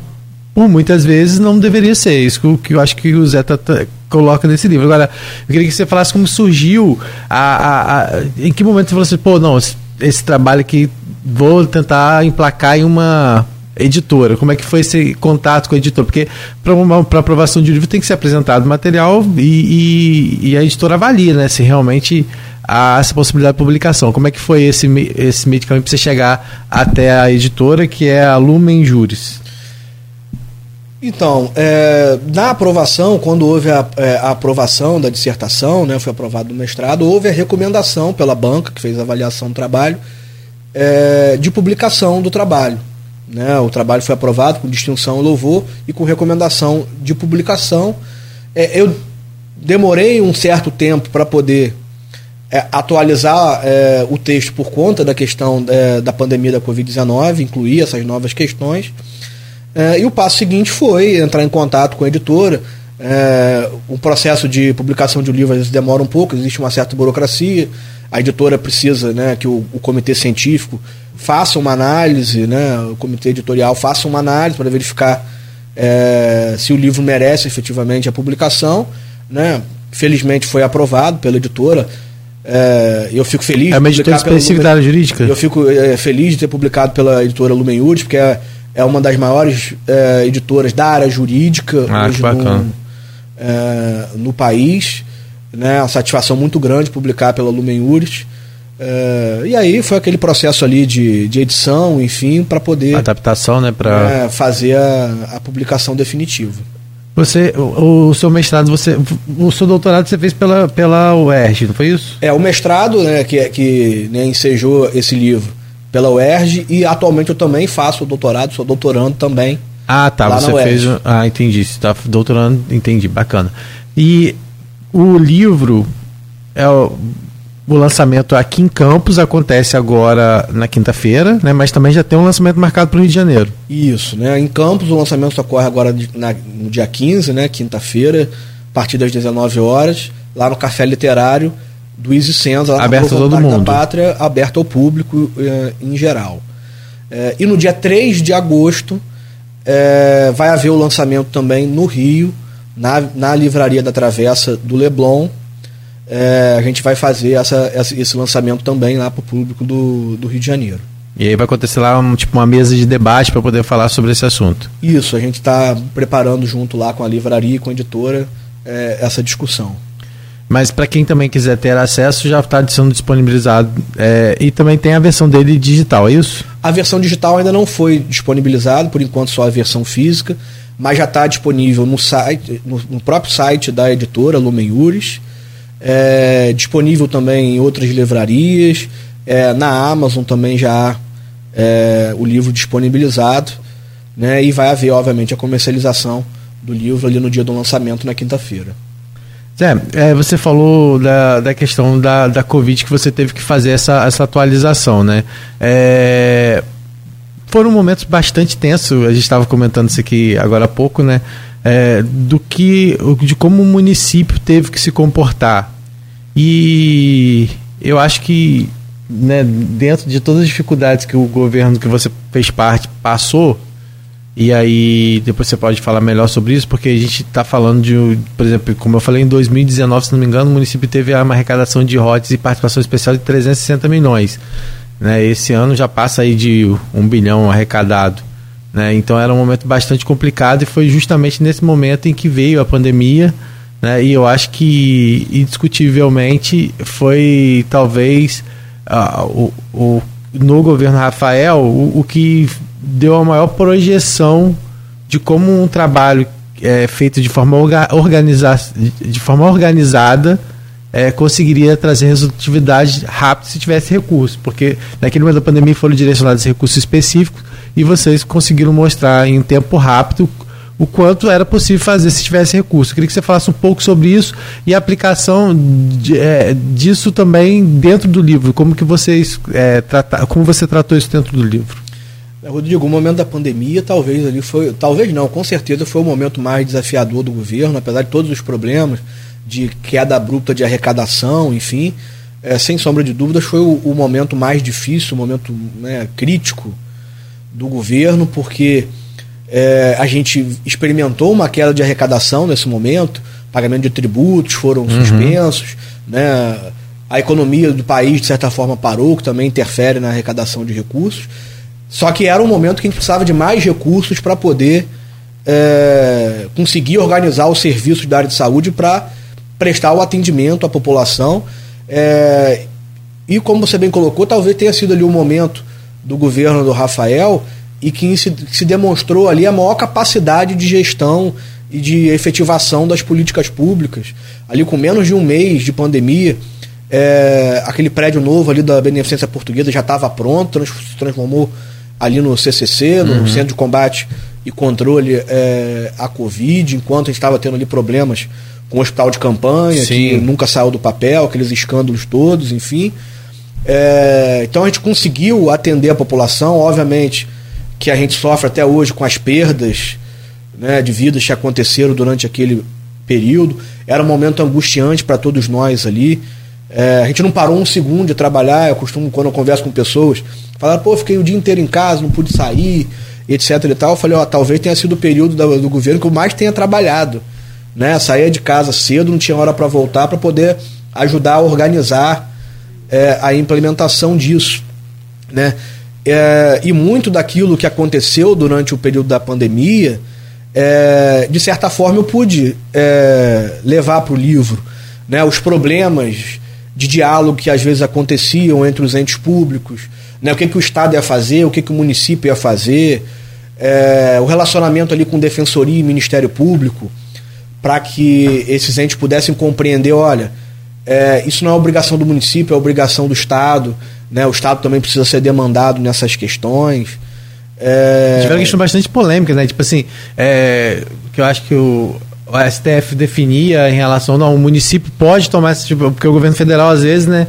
por muitas vezes não deveria ser. Isso que, que eu acho que o Zé tá, tá, coloca nesse livro. Agora, eu queria que você falasse como surgiu, a, a, a em que momento você falou assim, pô, não, esse, esse trabalho aqui vou tentar emplacar em uma editora? Como é que foi esse contato com a editora? Porque para aprovação de livro tem que ser apresentado material e, e, e, a editora avalia né, se realmente há essa possibilidade de publicação. Como é que foi esse, esse meio de caminho para você chegar até a editora, que é a Lumen Juris? Então, é, na aprovação, quando houve a, é, a, aprovação da dissertação, né, foi aprovado no mestrado, houve a recomendação pela banca, que fez a avaliação do trabalho, é, de publicação do trabalho. Né? O trabalho foi aprovado com distinção e louvor e com recomendação de publicação. Eu demorei um certo tempo para poder é, atualizar é, o texto por conta da questão é, da pandemia da Covid-19, incluir essas novas questões. É, e o passo seguinte foi entrar em contato com a editora. É, o processo de publicação de um livro às vezes demora um pouco, existe uma certa burocracia. A editora precisa né, que o, o comitê científico faça uma análise, né, o comitê editorial faça uma análise para verificar é, se o livro merece efetivamente a publicação. Né? Felizmente foi aprovado pela editora. É, eu fico feliz. É uma editora específica da área jurídica? Eu fico é, feliz de ter publicado pela editora Lumen porque é, é uma das maiores é, editoras da área jurídica ah, hoje no, é, no país. Né, uma satisfação muito grande publicar pela Lumen. É, e aí foi aquele processo ali de, de edição, enfim, para poder. Adaptação, né? Pra... É, fazer a, a, publicação definitiva. Você, o, o, seu mestrado, você, o seu doutorado você fez pela, pela UERJ, não foi isso? É, o mestrado, né, que, que né, ensejou esse livro pela UERJ e atualmente eu também faço o doutorado, sou doutorando também. Ah, tá, você fez. Ah, entendi. Você está doutorando, entendi, bacana. E o livro é o lançamento aqui em Campos acontece agora na quinta-feira, né? Mas também já tem um lançamento marcado para o Rio de Janeiro. Isso, né? Em Campos o lançamento ocorre agora na, no dia 15, né? Quinta-feira, a partir das 19 horas, lá no Café Literário do Easy Senza, lá aberto no todo mundo. da Pátria, aberto ao público eh, em geral. Eh, e no dia 3 de agosto eh, vai haver o lançamento também no Rio, na, na Livraria da Travessa do Leblon, é, a gente vai fazer essa, esse lançamento também lá para o público do, do Rio de Janeiro. E aí vai acontecer lá um, tipo uma mesa de debate para poder falar sobre esse assunto. Isso, a gente está preparando junto lá com a livraria e com a editora é, essa discussão. Mas para quem também quiser ter acesso, já está sendo disponibilizado. É, e também tem a versão dele digital, é isso? A versão digital ainda não foi disponibilizada, por enquanto só a versão física, mas já está disponível no site, no, no, próprio site da editora Lumen Uris é, disponível também em outras livrarias. É, na Amazon também já há é, o livro disponibilizado. Né, e vai haver, obviamente, a comercialização do livro ali no dia do lançamento, na quinta-feira. Zé, é, você falou da, da questão da, da Covid que você teve que fazer essa, essa atualização, né? É, foram momentos bastante tensos, a gente estava comentando isso aqui agora há pouco, né? É, do que de como o município teve que se comportar. E eu acho que né, dentro de todas as dificuldades que o governo que você fez parte passou e aí depois você pode falar melhor sobre isso porque a gente está falando de por exemplo como eu falei em 2019 se não me engano o município teve uma arrecadação de rotes e participação especial de 360 milhões né, esse ano já passa aí de um bilhão arrecadado né? Então era um momento bastante complicado e foi justamente nesse momento em que veio a pandemia. Né? E eu acho que, indiscutivelmente, foi talvez o, o, no governo Rafael o, o, que deu a maior projeção de como um trabalho é, feito de forma, organiza de forma organizada é, conseguiria trazer resultatividade rápida se tivesse recursos, porque naquele momento da pandemia foram direcionados recursos específicos e vocês conseguiram mostrar em tempo rápido o quanto era possível fazer se tivesse recurso. Eu queria que você falasse um pouco sobre isso e a aplicação de, é, disso também dentro do livro. Como que vocês é, trata, como você tratou isso dentro do livro? É, Rodrigo, o momento da pandemia talvez ali foi, talvez não, com certeza foi o momento mais desafiador do governo, apesar de todos os problemas de queda abrupta de arrecadação, enfim, é, sem sombra de dúvidas foi o, o momento mais difícil, o momento né, crítico do governo, porque é, a gente experimentou uma queda de arrecadação nesse momento, pagamento de tributos foram uhum. suspensos, né, a economia do país de certa forma parou, que também interfere na arrecadação de recursos. Só que era um momento que a gente precisava de mais recursos para poder é, conseguir organizar os serviços da área de saúde para prestar o atendimento à população. É, e como você bem colocou, talvez tenha sido ali o momento do governo do Rafael e que se, que se demonstrou ali a maior capacidade de gestão e de efetivação das políticas públicas. Ali com menos de um mês de pandemia, é, aquele prédio novo ali da Beneficência Portuguesa já estava pronto, se transformou ali no CCC, no uhum. Centro de Combate e Controle é, à Covid, enquanto a gente estava tendo ali problemas com o hospital de campanha, Sim. que nunca saiu do papel, aqueles escândalos todos, enfim. É, então a gente conseguiu atender a população, obviamente que a gente sofre até hoje com as perdas né, de vidas que aconteceram durante aquele período. Era um momento angustiante para todos nós ali. É, a gente não parou um segundo de trabalhar. Eu costumo, quando eu converso com pessoas, falar: pô, fiquei o dia inteiro em casa, não pude sair, etc e tal. Eu falei: ó, talvez tenha sido o período do, do governo que eu mais tenha trabalhado. Né? Saía de casa cedo, não tinha hora para voltar para poder ajudar a organizar é, a implementação disso. Né? É, e muito daquilo que aconteceu durante o período da pandemia, é, de certa forma eu pude é, levar para o livro. Né? Os problemas de diálogo que às vezes aconteciam entre os entes públicos, né? o que, que o Estado ia fazer, o que, que o município ia fazer, é, o relacionamento ali com Defensoria e Ministério Público, para que esses entes pudessem compreender, olha, é, isso não é obrigação do município, é obrigação do Estado, né? o Estado também precisa ser demandado nessas questões. É... Tiveram questões bastante polêmicas, né? Tipo assim, é, que eu acho que o, o STF definia em relação não, o município pode tomar esse tipo, porque o governo federal às vezes, né,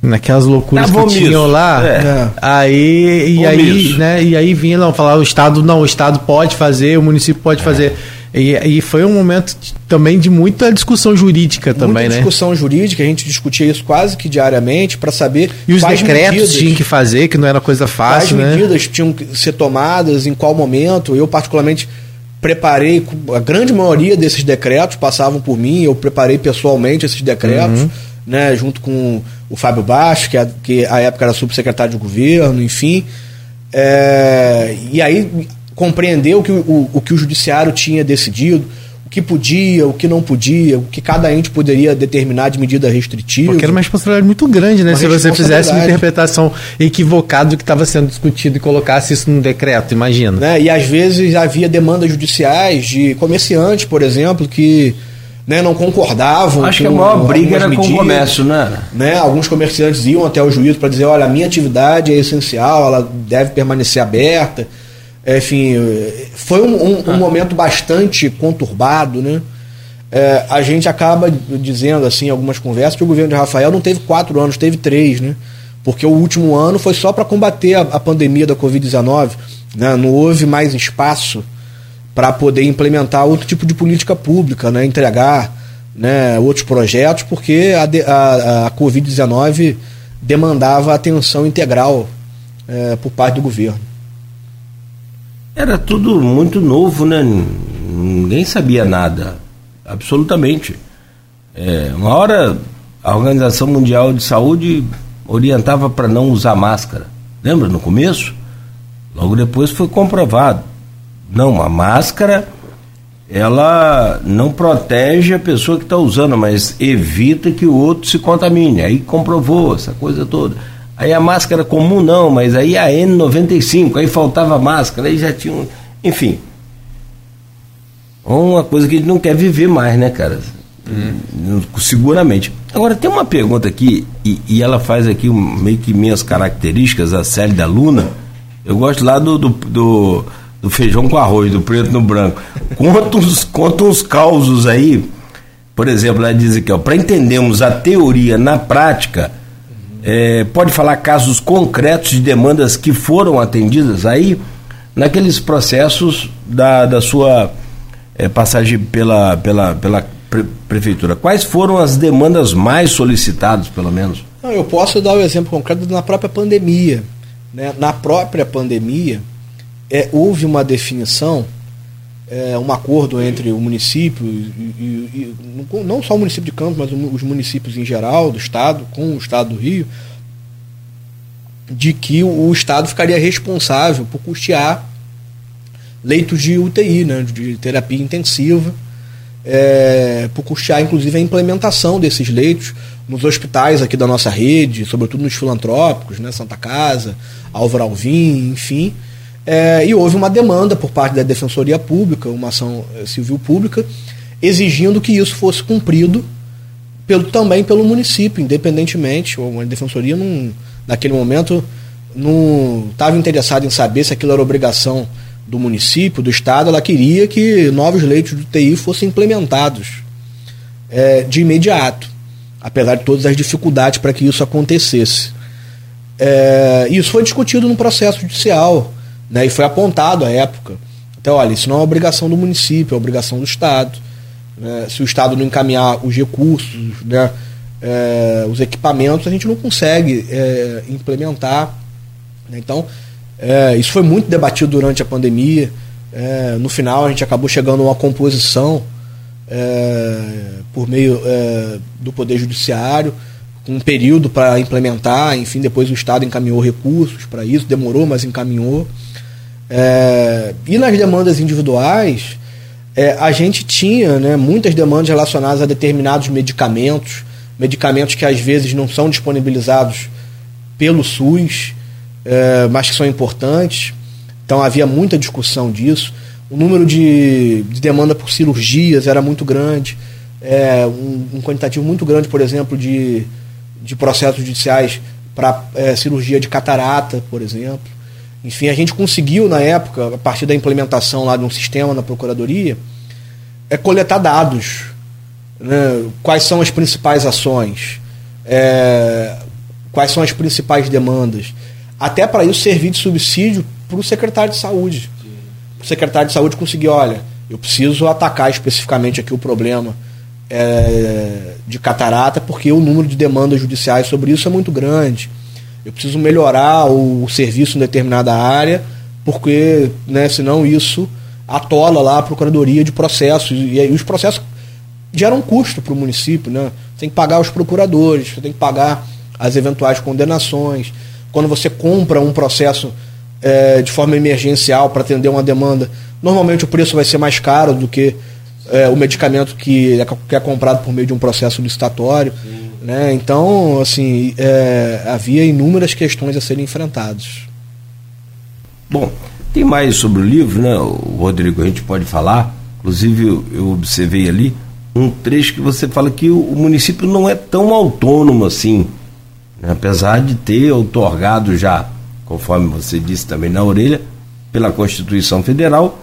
naquelas loucuras tá que tinham lá, é. aí e aí, né, e aí vinha não falar o estado não, o estado pode fazer, o município pode é. fazer. E, e, foi um momento também de muita discussão jurídica muita também, né? discussão jurídica, a gente discutia isso quase que diariamente para saber e os decretos medidas, tinham que fazer, que não era coisa fácil, quais né? medidas tinham que ser tomadas, em qual momento. Eu particularmente preparei, a grande maioria desses decretos passavam por mim, eu preparei pessoalmente esses decretos, uhum. né, junto com o Fábio Baixo, que, a, que a época era subsecretário de governo, enfim. É, e aí compreendeu que o, o que o judiciário tinha decidido, o que podia, o que não podia, o que cada ente poderia determinar de medida restritiva. Porque era uma responsabilidade muito grande, né? Uma Se você fizesse uma interpretação equivocada do que estava sendo discutido e colocasse isso num decreto, imagina. Né? E às vezes havia demandas judiciais de comerciantes, por exemplo, que né, não concordavam. Acho que a maior briga era medidas, com o comércio, né? né? Alguns comerciantes iam até o juízo para dizer, olha, a minha atividade é essencial, ela deve permanecer aberta. Enfim, foi um, um, um momento bastante conturbado, né? É, a gente acaba dizendo assim em algumas conversas que o governo de Rafael não teve quatro anos, teve três, né? Porque o último ano foi só para combater a, a, pandemia da Covid-19. Né? Não houve mais espaço para poder implementar outro tipo de política pública, né? entregar né, outros projetos, porque a, a, a Covid-19 demandava atenção integral é, por parte do governo. Era tudo muito novo, né? Ninguém sabia nada, absolutamente. É, uma hora a Organização Mundial de Saúde orientava para não usar máscara. Lembra no começo? Logo depois foi comprovado. Não, a máscara ela não protege a pessoa que está usando, mas evita que o outro se contamine. Aí comprovou essa coisa toda. Aí a máscara comum não, mas aí a N95, aí faltava máscara, aí já tinha um. Enfim. Uma coisa que ele não quer viver mais, né, cara? Hum. Seguramente. Agora, tem uma pergunta aqui, e, e ela faz aqui meio que minhas características, a série da Luna. Eu gosto lá do, do, do, do feijão com arroz, do preto no branco. Conta uns, conta uns causos aí. Por exemplo, ela diz aqui, para entendermos a teoria na prática É, pode falar casos concretos de demandas que foram atendidas aí naqueles processos da, da sua é, passagem pela, pela, pela pre prefeitura. Quais foram as demandas mais solicitadas, pelo menos? Não, eu posso dar o um exemplo concreto na própria pandemia. Né? Na própria pandemia, é, houve uma definição, é, um acordo entre o município, e, e, e, não só o município de Campos, mas os municípios em geral do Estado, com o Estado do Rio, de que o Estado ficaria responsável por custear leitos de UTI, né, de terapia intensiva, é, por custear inclusive a implementação desses leitos nos hospitais aqui da nossa rede, sobretudo nos filantrópicos, né, Santa Casa, Álvaro Alvim, enfim. É, e houve uma demanda por parte da Defensoria Pública, uma ação é, civil pública, exigindo que isso fosse cumprido pelo, também pelo município, independentemente. A Defensoria, não, naquele momento, não estava interessada em saber se aquilo era obrigação do município, do Estado, ela queria que novos leitos de UTI fossem implementados é, de imediato, apesar de todas as dificuldades para que isso acontecesse. É, isso foi discutido no processo judicial né, e foi apontado à época. Então, olha, isso não é obrigação do município, é obrigação do Estado. Né? Se o Estado não encaminhar os recursos, né, é, os equipamentos, a gente não consegue é, implementar. Né? Então, é, isso foi muito debatido durante a pandemia. No final, a gente acabou chegando a uma composição por meio do Poder Judiciário, com um período para implementar. Enfim, depois o Estado encaminhou recursos para isso, demorou, mas encaminhou. É, e nas demandas individuais, é, a gente tinha né, muitas demandas relacionadas a determinados medicamentos, medicamentos que às vezes não são disponibilizados pelo SUS é, mas que são importantes. Então havia muita discussão disso. O número de, de demanda por cirurgias era muito grande. É, um, um, quantitativo muito grande, por exemplo, de, de processos judiciais para é, cirurgia de catarata, por exemplo. Enfim, a gente conseguiu, na época, a partir da implementação lá de um sistema na Procuradoria, é coletar dados. Né? Quais são as principais ações? É, quais são as principais demandas? até para isso servir de subsídio para o secretário de saúde. O secretário de saúde conseguir, olha, eu preciso atacar especificamente aqui o problema é, de catarata, porque o número de demandas judiciais sobre isso é muito grande. Eu preciso melhorar o, serviço em determinada área, porque né, senão isso atola lá a procuradoria de processos. E aí os processos geram custo para o município. Né? Você tem que pagar os procuradores, você tem que pagar as eventuais condenações quando você compra um processo é, de forma emergencial para atender uma demanda, normalmente o preço vai ser mais caro do que é, o medicamento que é, que é, comprado por meio de um processo licitatório. Né? Então, assim, é, havia inúmeras questões a serem enfrentadas. Bom, tem mais sobre o livro, né, o Rodrigo? A gente pode falar. Inclusive, eu, observei ali um trecho que você fala que o, o município não é tão autônomo assim né? apesar de ter otorgado já, conforme você disse também na orelha, pela Constituição Federal,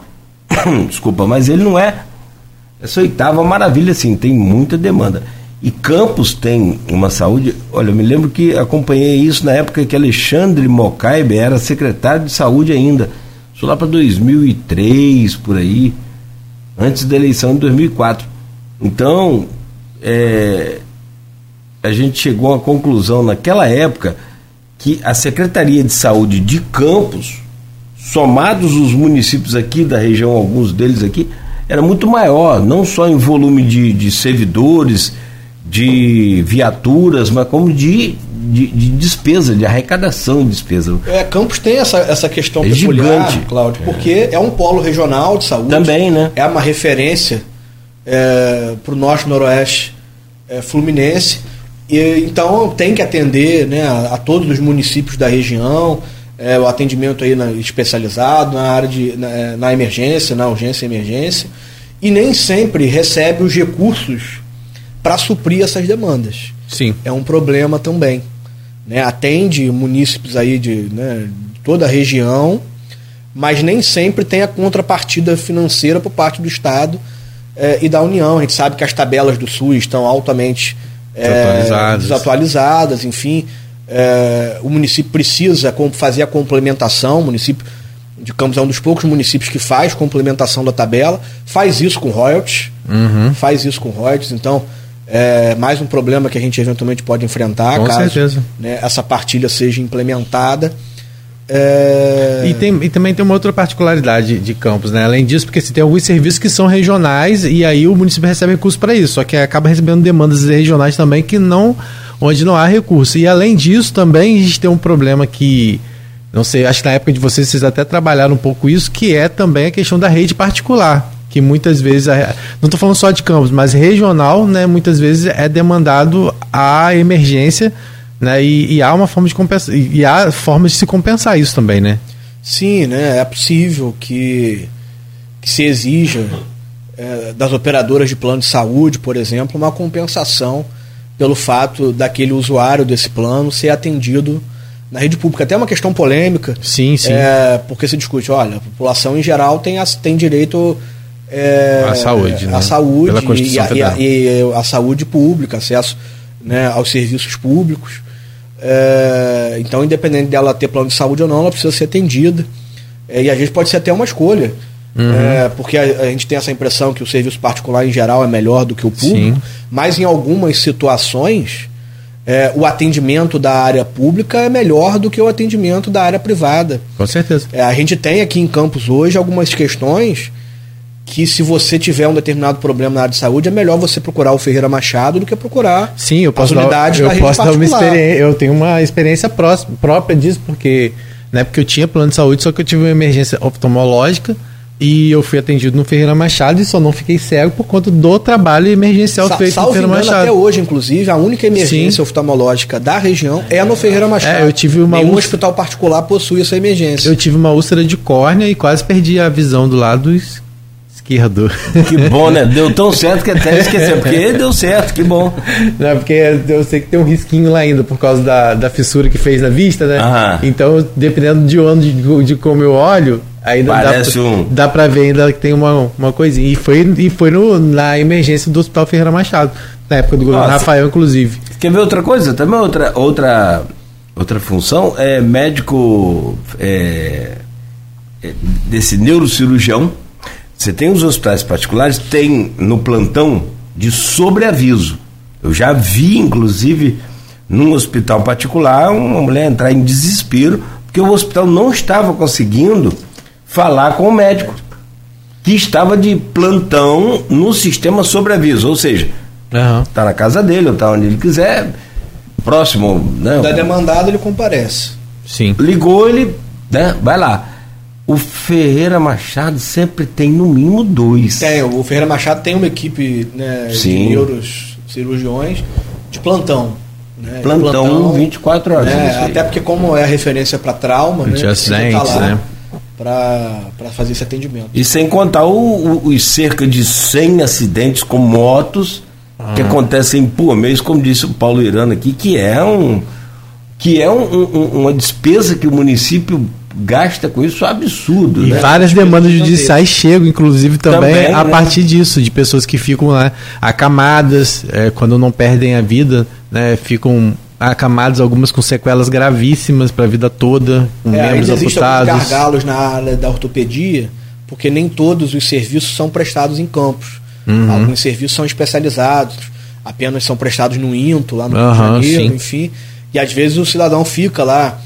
desculpa, mas ele não é essa oitava maravilha, assim, tem muita demanda. E Campos tem uma saúde. Olha, eu me lembro que acompanhei isso na época que Alexandre Mocaibe era secretário de saúde ainda. Isso lá para 2003, por aí, antes da eleição de 2004. Então, é, a gente chegou uma conclusão naquela época que a Secretaria de Saúde de Campos, somados os municípios aqui da região, alguns deles aqui, era muito maior, não só em volume de, de servidores, de viaturas, mas como de, de, de, despesa, de arrecadação de despesa. É, Campos tem essa, essa questão é peculiar, gigante. Cláudio, porque é. é. um polo regional de saúde. Também, né? É uma referência é, para o norte noroeste é, fluminense e, então tem que atender né, a, a todos os municípios da região, é, o atendimento aí na, especializado na área de na, é, na, emergência, na urgência e emergência, e nem sempre recebe os recursos para suprir essas demandas. Sim. É um problema também. Né? Atende munícipes aí de né, toda a região, mas nem sempre tem a contrapartida financeira por parte do Estado é, e da União. A gente sabe que as tabelas do SUS estão altamente desatualizadas, é, desatualizadas enfim. é, o município precisa fazer a complementação, o município de Campos é um dos poucos municípios que faz complementação da tabela, faz isso com royalties, Uhum. faz isso com royalties, então é mais um problema que a gente eventualmente pode enfrentar Com caso certeza. né, essa partilha seja implementada. É, E, tem, e também tem uma outra particularidade de Campos, né? Além disso, porque se tem alguns serviços que são regionais e aí o município recebe recurso para isso, só que acaba recebendo demandas regionais também que não, onde não há recurso. E além disso, também a gente tem um problema que, não sei, acho que na época de vocês vocês até trabalharam um pouco isso, que é também a questão da rede particular, que muitas vezes, a- não estou falando só de Campos, mas regional, né? Muitas vezes é demandado a emergência. Né, e, e há uma forma de compensar, e há formas de se compensar isso também, né? Sim, né? É possível que, que se exija é, das operadoras de plano de saúde, por exemplo, uma compensação pelo fato daquele usuário desse plano ser atendido na rede pública. Até uma questão polêmica, Sim, sim. é, porque se discute, olha, a população em geral tem, tem direito é, À saúde, né? à saúde e, a, e, a, e a saúde pública, acesso né, aos serviços públicos. É, então, independente dela ter plano de saúde ou não, ela precisa ser atendida. É, e às vezes pode ser até uma escolha. Uhum. É, porque a, a gente tem essa impressão que o serviço particular em geral é melhor do que o público, Sim. mas em algumas situações é, o atendimento da área pública é melhor do que o atendimento da área privada. Com certeza. É, a gente tem aqui em Campos hoje algumas questões que se você tiver um determinado problema na área de saúde, é melhor você procurar o Ferreira Machado do que procurar Sim, eu posso as dar, unidades eu da rede posso dar uma experiência, eu tenho uma experiência próxima, própria disso, porque na época eu tinha plano de saúde, só que eu tive uma emergência oftalmológica e eu fui atendido no Ferreira Machado e só não fiquei cego por conta do trabalho emergencial Sa feito no Ferreira engano, Machado. até hoje, inclusive, a única emergência Sim. oftalmológica da região é no Ferreira Machado. É, eu tive uma Nenhum hospital particular possui essa emergência. Eu tive uma úlcera de córnea e quase perdi a visão do lado esquerdo. Que bom, né? Deu tão certo que até esqueceu. Porque deu certo, que bom. Não, porque eu sei que tem um risquinho lá ainda por causa da, da fissura que fez na vista, né? Aham. Então, dependendo de onde de, de como eu olho, ainda Parece dá, um- dá pra ver ainda que tem uma, uma coisinha. E foi, e foi no, na emergência do Hospital Ferreira Machado, na época do governo Nossa. Rafael, inclusive. Quer ver outra coisa? Também outra, outra, outra função é médico é, é, desse neurocirurgião. Você tem os hospitais particulares, tem no plantão de sobreaviso. Eu já vi, inclusive, num hospital particular, uma mulher entrar em desespero, porque o hospital não estava conseguindo falar com o médico, que estava de plantão no sistema sobreaviso. Ou seja, Aham. tá na casa dele, ou tá onde ele quiser, próximo, né? Da demandada, ele comparece. Sim. Ligou, ele, né? Vai lá. O Ferreira Machado sempre tem no mínimo dois. Tem, o Ferreira Machado tem uma equipe né, de Sim. neurocirurgiões de plantão. Né, de Plantão 24 horas. né, até porque como é referência para trauma, né, acidentes, tá lá né? Para fazer esse atendimento. E sem contar o- o- os cerca de 100 acidentes com motos que acontecem por mês, como disse o Paulo Irano aqui, que é um que é um- um- uma despesa que o município gasta com isso absurdo, E né? várias demandas judiciais chegam, inclusive, também, Também, a né? partir disso, de pessoas que ficam lá acamadas, é, quando não perdem a vida, né, ficam acamadas, algumas com sequelas gravíssimas para a vida toda, com É, membros ainda existem alguns amputados. gargalos na área da ortopedia, porque nem todos os serviços são prestados em campos. Uhum. Alguns serviços são especializados, apenas são prestados no INTO, lá no Rio de Janeiro, sim. enfim. E às vezes o cidadão fica lá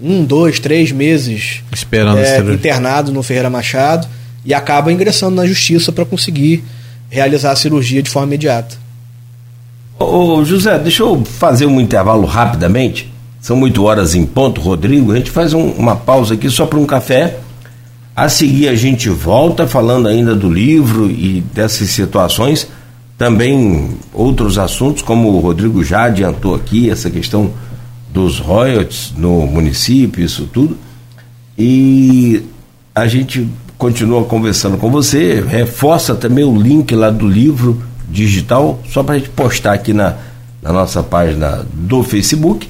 um, dois, três meses Esperando é, internado no Ferreira Machado e acaba ingressando na justiça para conseguir realizar a cirurgia de forma imediata. Ô, ô, José, deixa eu fazer um intervalo rapidamente. São 8 horas em ponto, Rodrigo. A gente faz um- uma pausa aqui só para um café. A seguir a gente volta falando ainda do livro e dessas situações. Também outros assuntos, como o Rodrigo já adiantou aqui, essa questão dos royalties no município, isso tudo. E a gente continua conversando com você, reforça também o link lá do livro digital, só para a gente postar aqui na, na nossa página do Facebook.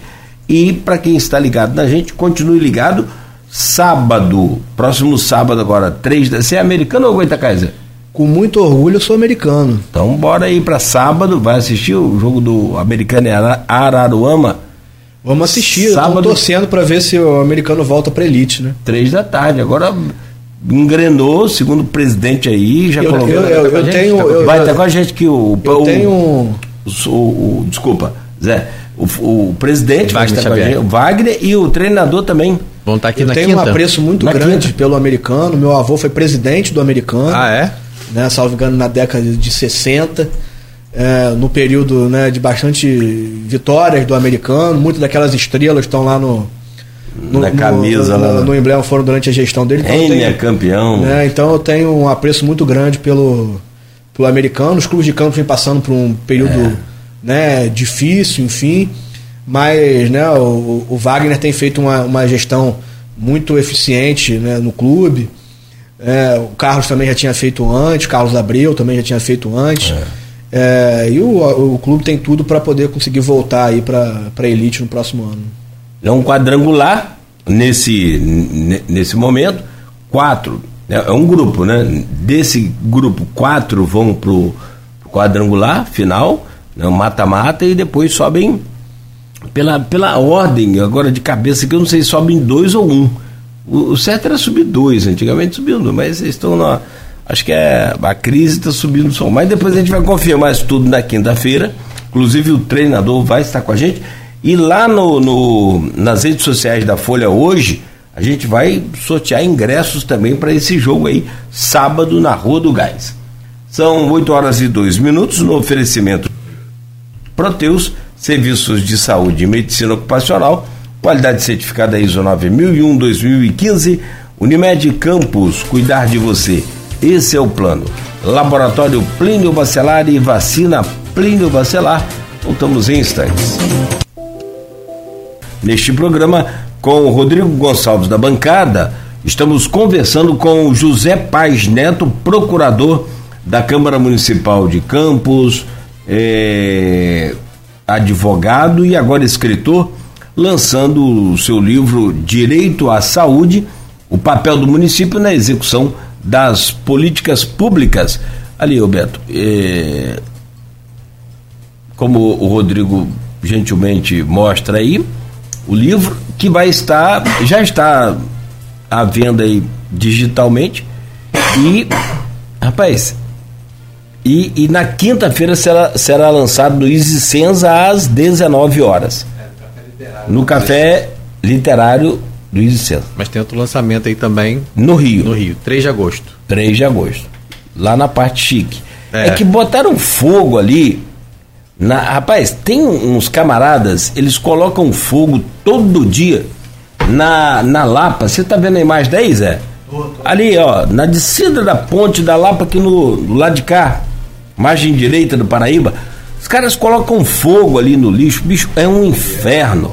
E para quem está ligado na gente, continue ligado. Sábado, próximo sábado agora, três da. Você é americano ou Goitacaiza? Com muito orgulho, eu sou americano. Então bora aí para sábado, vai assistir o jogo do americano Araruama. Vamos assistir, Sábado- Sábado... torcendo para ver se o americano volta para elite, né? Três da tarde. Agora engrenou, segundo o presidente aí, já Eu, colocou. eu, eu, eu tenho. eu- Vai eu- estar com a gente que o. eu o, tenho um- o, o- o- Desculpa, Zé. O, o presidente vai Wagner estar com a gente, o Wagner e o treinador também. Vão estar aqui eu na tenho quinta. um apreço muito Na grande quinta. pelo americano. Meu avô foi presidente do americano. Ah, é? né, salvo engano, na década de 60, é, no período né, de bastante vitórias do americano. Muitas daquelas estrelas estão lá no, no- Na no- camisa no, lá. no emblema, foram durante a gestão dele. Então, Ele é campeão. né, então eu tenho um apreço muito grande pelo, pelo americano. Os clubes de campo vêm passando por um período né, difícil, enfim. Mas né, o, o Wagner tem feito uma, uma gestão muito eficiente né, no clube. É, o Carlos também já tinha feito antes, Carlos Abreu também já tinha feito antes. É, e o, o clube tem tudo para poder conseguir voltar aí para a elite no próximo ano. É um quadrangular nesse, ne- nesse momento. Quatro. É, é um grupo, né? Desse grupo, quatro vão pro, pro quadrangular final, né? mata-mata, e depois sobem pela, pela ordem, agora de cabeça, que eu não sei se sobem dois ou um. O, o certo era subir dois, antigamente subiu mas eles estão na. Acho que é, a crise está subindo o som. Mas depois a gente vai confirmar isso tudo na quinta-feira. Inclusive o treinador vai estar com a gente. E lá no, no- nas redes sociais da Folha hoje, a gente vai sortear ingressos também para esse jogo aí, sábado na Rua do Gás. São 8 horas e 2 minutos no oferecimento Proteus, serviços de saúde e medicina ocupacional, qualidade certificada ISO 9001-2015, Unimed Campos, cuidar de você. Esse é o plano. Laboratório Plínio Bacelar e vacina Plínio Bacelar. Voltamos em instantes. Neste programa, com o Rodrigo Gonçalves da bancada, estamos conversando com o José Paz Neto, procurador da Câmara Municipal de Campos, eh, advogado e agora escritor, lançando o seu livro Direito à Saúde, o papel do município na execução das políticas públicas. Ali, Roberto, eh, como o Rodrigo gentilmente mostra aí, o livro que vai estar, já está à venda aí digitalmente e, rapaz, e, e na quinta-feira será, será lançado no Easy Senza às 19 horas. No Café Literário do Easy Senza, Mas tem outro lançamento aí também no Rio. no Rio, 3 de agosto. 3 de agosto. Lá na parte chique. É, É. que botaram fogo ali. Na, rapaz, tem uns camaradas, eles colocam fogo todo dia na, na Lapa. Você tá vendo a imagem daí, Zé? Ali, ó, na descida da ponte da Lapa, aqui no, do lado de cá, margem direita do Paraíba. Os caras colocam fogo ali no lixo. Bicho, é um inferno.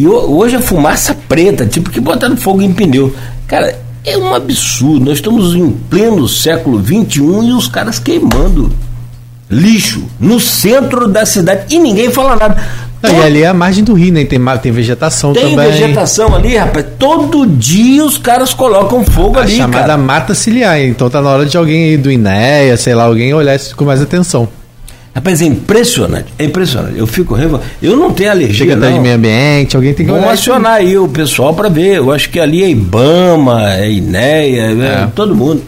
E ho- hoje a fumaça preta, tipo que botaram fogo em pneu. Cara, é um absurdo. Nós estamos em pleno século XXI e os caras queimando lixo no centro da cidade e ninguém fala nada. Não, e ali é a margem do rio, né? Tem, tem vegetação Tem também. vegetação ali, rapaz. Todo dia os caras colocam fogo A ali, chamada cara. mata ciliar. Então tá na hora de alguém aí do INEA, sei lá, alguém olhar isso com mais atenção. Rapaz, é impressionante. É impressionante. Eu fico revoltado. Eu não tenho alergia, Secretaria de. Meio Ambiente, alguém tem que Vamos isso. acionar aí o pessoal para ver. Eu acho que ali é Ibama, é INEA, é É. todo mundo.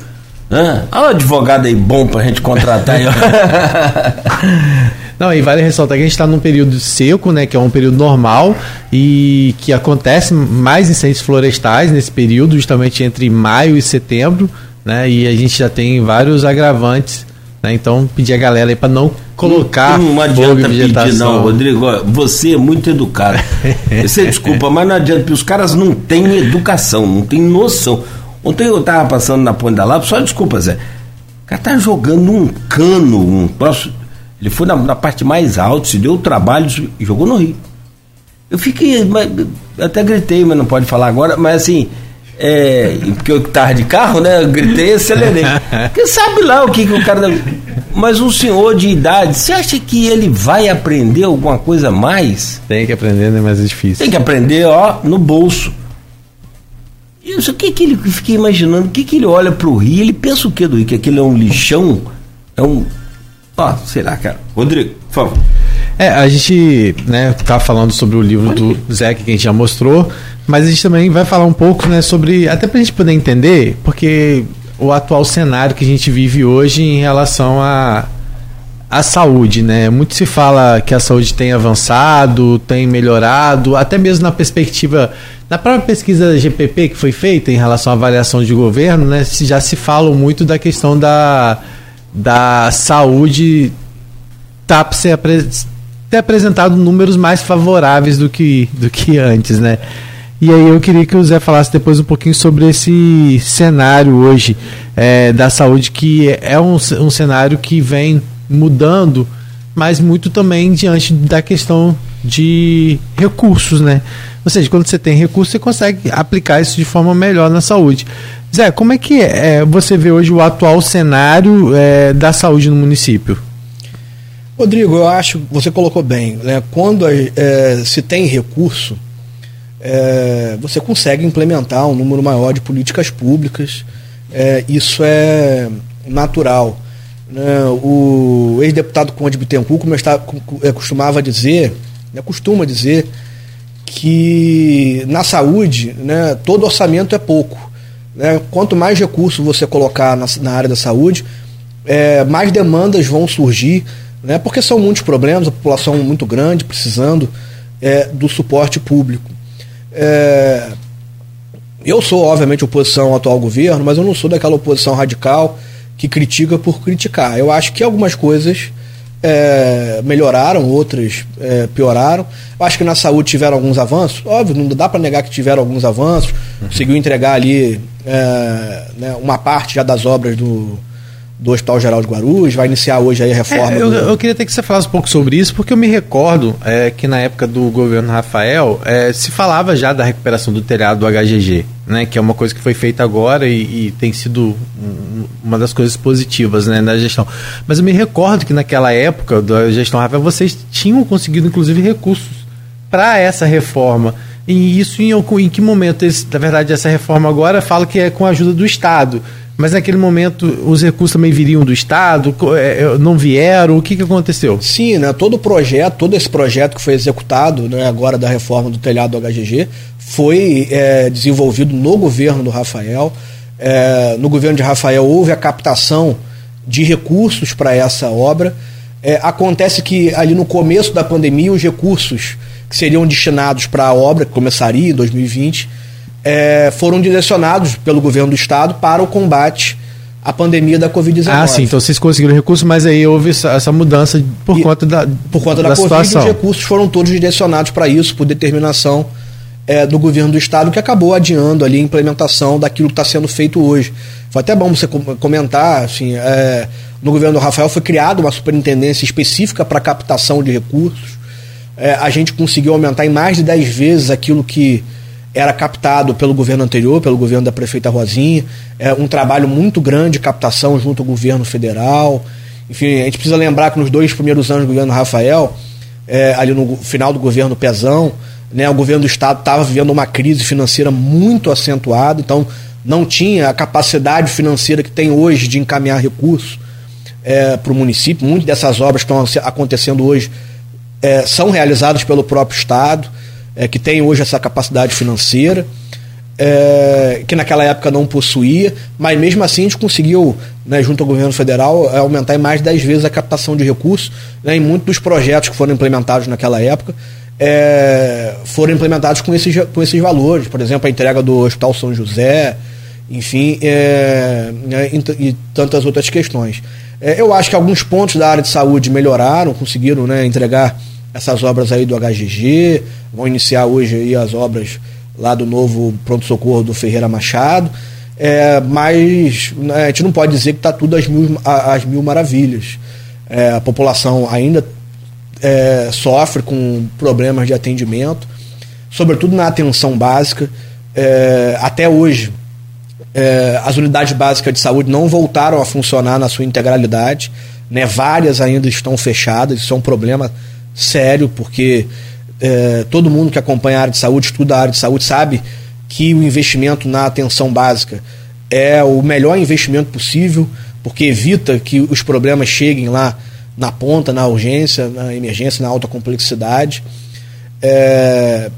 Ah, olha o advogado aí bom pra gente contratar. Não, e vale ressaltar que a gente está num período seco, né? Que é um período normal e que acontece mais incêndios florestais nesse período, justamente entre maio e setembro, né? E a gente já tem vários agravantes, né? Então pedir a galera aí para não colocar não, fogo adianta pedir, não, Rodrigo. Você é muito educado. Você desculpa, mas não adianta, porque os caras não têm educação, não têm noção. Ontem eu tava passando na ponte da Lapa, só desculpa, Zé. O cara tá jogando um cano, um troço. Ele foi na, na parte mais alta, se deu o trabalho e jogou no rio. Eu fiquei. mas- até gritei, mas não pode falar agora, mas assim. É, porque eu tava de carro, né? Eu gritei e acelerei. Porque sabe lá o que, que o cara. Mas um senhor de idade, você acha que ele vai aprender alguma coisa a mais? Tem que aprender, né? Mas é difícil. Tem que aprender, ó, no bolso. Isso, o que que ele eu fiquei imaginando? O que que ele olha pro rio? Ele pensa o que do rio? Que aquilo é um lixão? É um. Ó, sei lá, cara. Rodrigo, por favor. É, a gente né, tá falando sobre o livro do Zé que a gente já mostrou, mas a gente também vai falar um pouco né, sobre. Até para a gente poder entender, porque o atual cenário que a gente vive hoje em relação a a saúde, né? Muito se fala que a saúde tem avançado, tem melhorado, até mesmo na perspectiva na própria pesquisa GPP que foi feita em relação à avaliação de governo, né? Já se fala muito da questão da, da saúde tá ter apresentado números mais favoráveis do que, do que antes, né? E aí eu queria que o Zé falasse depois um pouquinho sobre esse cenário hoje é, da saúde, que é um, um cenário que vem mudando, mas muito também diante da questão de recursos, né? Ou seja, quando você tem recursos, você consegue aplicar isso de forma melhor na saúde. Zé, como é que é, você vê hoje o atual cenário é, da saúde no município? Rodrigo, eu acho que você colocou bem. Né? Quando é, se tem recurso, é, você consegue implementar um número maior de políticas públicas. É, isso é natural. Né? O ex-deputado Conde Bittencourt como está, é, costumava dizer, né, costuma dizer, que na saúde né, todo orçamento é pouco. Né? Quanto mais recurso você colocar na, na área da saúde, é, mais demandas vão surgir, né? porque são muitos problemas, a população muito grande, precisando é, do suporte público. É, eu sou, obviamente, oposição ao atual governo, mas eu não sou daquela oposição radical que critica por criticar. Eu acho que algumas coisas é, melhoraram, outras é, pioraram. Eu acho que na saúde tiveram alguns avanços. Óbvio, não dá para negar que tiveram alguns avanços. Uhum. Conseguiu entregar ali é, né, uma parte já das obras do, do Hospital Geral de Guarulhos, vai iniciar hoje a reforma. É, eu, do... eu, queria até que você falasse um pouco sobre isso, porque eu me recordo é, que na época do governo Rafael é, se falava já da recuperação do telhado do HGG, né, que é uma coisa que foi feita agora e, e tem sido uma das coisas positivas né, na gestão. Mas eu me recordo que naquela época da gestão Rafael vocês tinham conseguido inclusive recursos para essa reforma. E isso em, em que momento? Esse, na verdade, essa reforma agora fala que é com a ajuda do Estado. Mas naquele momento os recursos também viriam do Estado, é, é, não vieram, o que, que aconteceu? Sim, né, todo o projeto, todo esse projeto que foi executado né, agora da reforma do telhado do HGG foi é, desenvolvido no governo do Rafael. É, no governo de Rafael houve a captação de recursos para essa obra. É, acontece que ali no começo da pandemia os recursos que seriam destinados para a obra, que começaria em 2020, é, foram direcionados pelo governo do estado para o combate à pandemia da Covid-19. Ah, sim, então vocês conseguiram recursos, mas aí houve essa, mudança por e, conta da Por conta da, da Covid, situação. os recursos foram todos direcionados para isso, por determinação é, do governo do estado, que acabou adiando ali a implementação daquilo que está sendo feito hoje. Foi até bom você comentar, assim, é, no governo do Rafael foi criada uma superintendência específica para captação de recursos. É, a gente conseguiu aumentar em mais de 10 vezes aquilo que era captado pelo governo anterior, pelo governo da prefeita Rosinha, é um trabalho muito grande de captação junto ao governo federal. Enfim, a gente precisa lembrar que nos dois primeiros anos do governo Rafael, é, ali no final do governo Pezão, né, o governo do estado estava vivendo uma crise financeira muito acentuada, então não tinha a capacidade financeira que tem hoje de encaminhar recursos é, para o município. Muitas dessas obras que estão acontecendo hoje é, são realizadas pelo próprio estado é, que tem hoje essa capacidade financeira, é, que naquela época não possuía, mas mesmo assim a gente conseguiu, né, junto ao governo federal, é, aumentar em mais de 10 vezes a captação de recursos né, em muitos dos projetos que foram implementados naquela época. É, foram implementados com esses, com esses valores, por exemplo, a entrega do Hospital São José, enfim, é, né, e, tantas outras questões. É, eu acho que alguns pontos da área de saúde melhoraram, conseguiram né, entregar essas obras aí do HGG, vão iniciar hoje aí as obras lá do novo pronto-socorro do Ferreira Machado, é, mas né, a gente não pode dizer que está tudo às mil, às mil maravilhas. É, a população ainda é, sofre com problemas de atendimento, sobretudo na atenção básica. É, até hoje, é, as unidades básicas de saúde não voltaram a funcionar na sua integralidade, né? várias ainda estão fechadas, isso é um problema sério, porque é, todo mundo que acompanha a área de saúde, estuda a área de saúde, sabe que o investimento na atenção básica é o melhor investimento possível, porque evita que os problemas cheguem lá na ponta, na urgência, na emergência, na alta complexidade. É,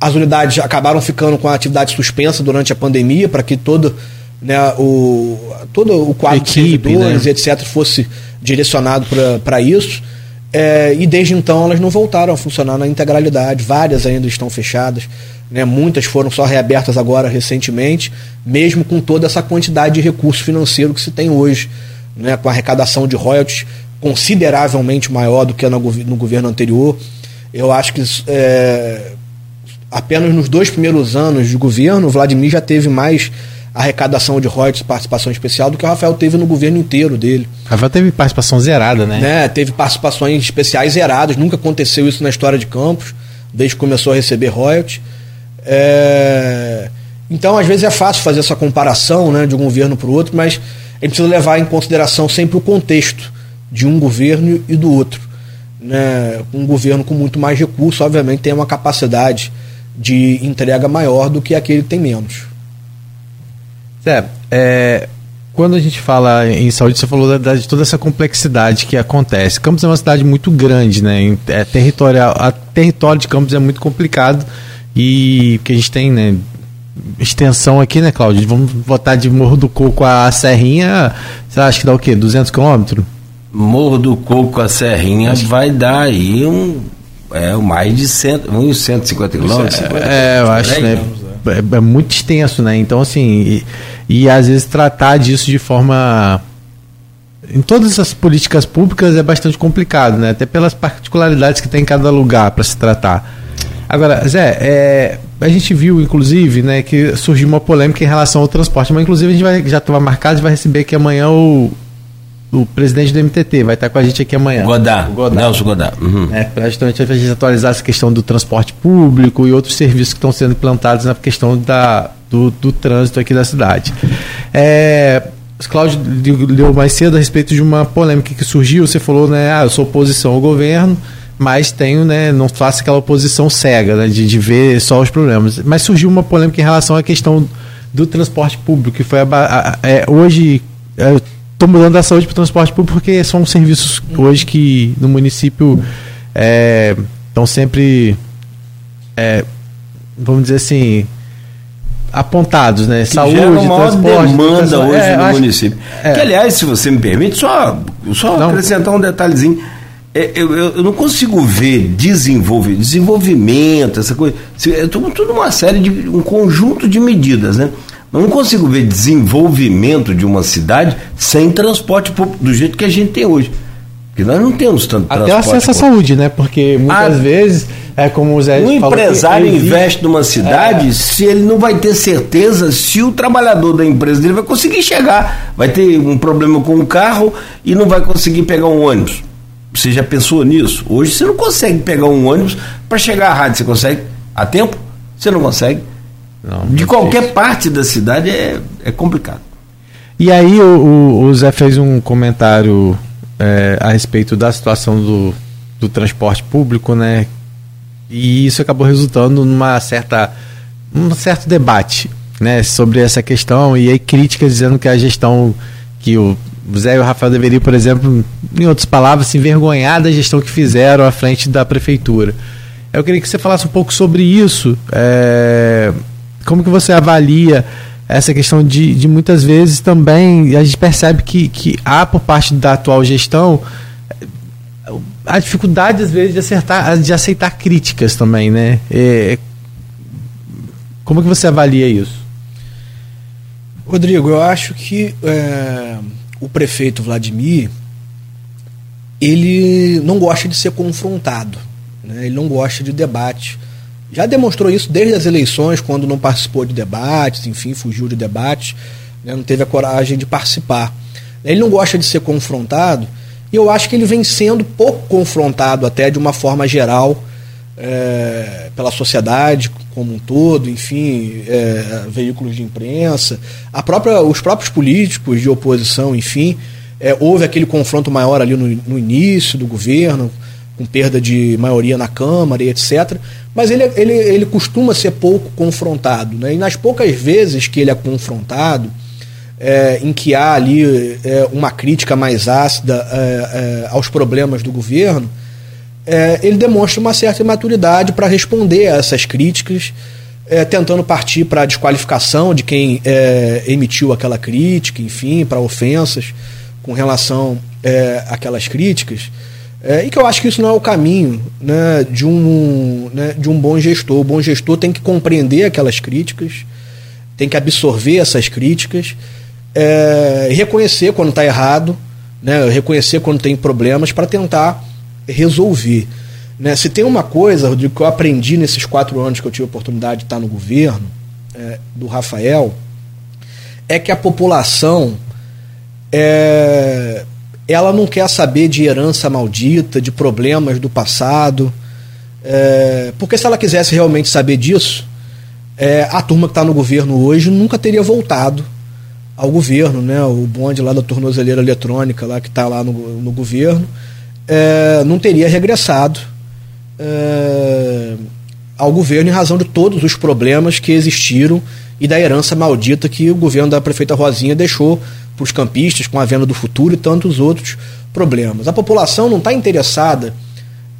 as unidades acabaram ficando com a atividade suspensa durante a pandemia para que todo, né, o, todo o quadro Equipe, de servidores, né? etc., fosse direcionado para isso. É, e desde então elas não voltaram a funcionar na integralidade, várias ainda estão fechadas, né, muitas foram só reabertas agora recentemente, mesmo com toda essa quantidade de recurso financeiro que se tem hoje, né, com a arrecadação de royalties consideravelmente maior do que no, no governo anterior. Eu acho que é, apenas nos dois primeiros anos de governo, o Vladimir já teve mais arrecadação de royalties participação especial do que o Rafael teve no governo inteiro dele. Rafael teve participação zerada, né? né? Teve participações especiais zeradas, nunca aconteceu isso na história de Campos, desde que começou a receber royalties. É... Então, às vezes é fácil fazer essa comparação né, de um governo para o outro, mas a gente precisa levar em consideração sempre o contexto de um governo e do outro. Né? Um governo com muito mais recursos, obviamente, tem uma capacidade de entrega maior do que aquele que tem menos. Zé, é, quando a gente fala em saúde, você falou da, de toda essa complexidade que acontece. Campos é uma cidade muito grande, né? É territorial, a território de Campos é muito complicado e que a gente tem, né? Extensão aqui, né, Cláudio? Vamos botar de Morro do Coco a Serrinha, você acha que dá o quê? 200 quilômetros? Morro do Coco a Serrinha vai dar aí um. É, mais de cento, uns 150 quilômetros. É, eu acho, né? É, é muito extenso, né? Então, assim, e, e às vezes tratar disso de forma. Em todas essas políticas públicas é bastante complicado, né? Até pelas particularidades que tem em cada lugar para se tratar. Agora, Zé, é, a gente viu, inclusive, né, que surgiu uma polêmica em relação ao transporte, mas inclusive a gente vai, já estava marcado e vai receber aqui amanhã o, o presidente do MTT, vai estar com a gente aqui amanhã. Godard, O. Nelson Godard. Uhum. É, para justamente a gente atualizar essa questão do transporte público e outros serviços que estão sendo implantados na questão da, do, do trânsito aqui da cidade. É, Cláudio leu mais cedo a respeito de uma polêmica que surgiu. Você falou, né? Ah, eu sou oposição ao governo, mas tenho, né? Não faço aquela oposição cega, né, de, de ver só os problemas. Mas surgiu uma polêmica em relação à questão do transporte público, que foi a, ba- a- é, hoje. Estou mudando da saúde para o transporte público porque são serviços hoje que no município estão sempre, é, vamos dizer assim, apontados, né? Que Saúde, maior transporte. demanda educação. hoje É, no município. é. Que, aliás, se você me permite, só, só Não. acrescentar um detalhezinho. É, Eu, eu- não consigo ver desenvolve, desenvolvimento, essa coisa. É tudo uma série de. um conjunto de medidas, né? Não consigo ver desenvolvimento de uma cidade sem transporte público, do jeito que a gente tem hoje. Porque nós não temos tanto Até transporte. acesso à saúde, né? Porque muitas Ah. vezes, é como o Zé Um empresário existe- investe numa cidade É. se ele não vai ter certeza se o trabalhador da empresa dele vai conseguir chegar. Vai ter um problema com o carro e não vai conseguir pegar um ônibus. Você já pensou nisso? Hoje você não consegue pegar um ônibus para chegar à rádio. Você consegue? A tempo? Você não consegue. Não, De qualquer parte da cidade é, é complicado. E aí o, o- o Zé fez um comentário é, a respeito da situação do, do transporte público, né? E isso acabou resultando numa certa um certo debate, né, sobre essa questão e aí críticas dizendo que a gestão que o Zé e o Rafael deveriam, por exemplo, em outras palavras, se envergonhar da gestão que fizeram à frente da prefeitura. Eu queria que você falasse um pouco sobre isso. é, como que você avalia essa questão de, de muitas vezes também a gente percebe que, que há por parte da atual gestão eh, a dificuldade às vezes de acertar de aceitar críticas também né É, como que você avalia isso Rodrigo, eu acho que é, o prefeito Vladimir ele não gosta de ser confrontado, né? ele não gosta de debate. Já demonstrou isso desde as eleições, quando não participou de debates, enfim, fugiu de debates, né? não teve a coragem de participar. Ele não gosta de ser confrontado e eu acho que ele vem sendo pouco confrontado, até de uma forma geral, é, pela sociedade como um todo, enfim, é, veículos de imprensa, a própria, os próprios políticos de oposição, enfim, é, houve aquele confronto maior ali no, no início do governo, com perda de maioria na Câmara e etc. Mas ele, ele, ele costuma ser pouco confrontado. Né? E nas poucas vezes que ele é confrontado, é, em que há ali é, uma crítica mais ácida é, é, aos problemas do governo, é, ele demonstra uma certa imaturidade para responder a essas críticas, tentando partir para a desqualificação de quem emitiu aquela crítica, enfim, para ofensas com relação àquelas críticas. E que eu acho que isso não é o caminho né, de, um, né, de um bom gestor. O bom gestor tem que compreender aquelas críticas, tem que absorver essas críticas é, reconhecer quando está errado, né, reconhecer quando tem problemas para tentar resolver. Né? Se tem uma coisa que eu aprendi nesses quatro anos que eu tive a oportunidade de estar no governo é, do Rafael, é que a população é, ela não quer saber de herança maldita, de problemas do passado, é, porque se ela quisesse realmente saber disso, é, a turma que está no governo hoje nunca teria voltado ao governo, né? O bonde lá da tornozeleira eletrônica lá que está lá no, no governo é, não teria regressado é, ao governo em razão de todos os problemas que existiram e da herança maldita que o governo da prefeita Rosinha deixou para os campistas com a venda do futuro e tantos outros problemas. A população não está interessada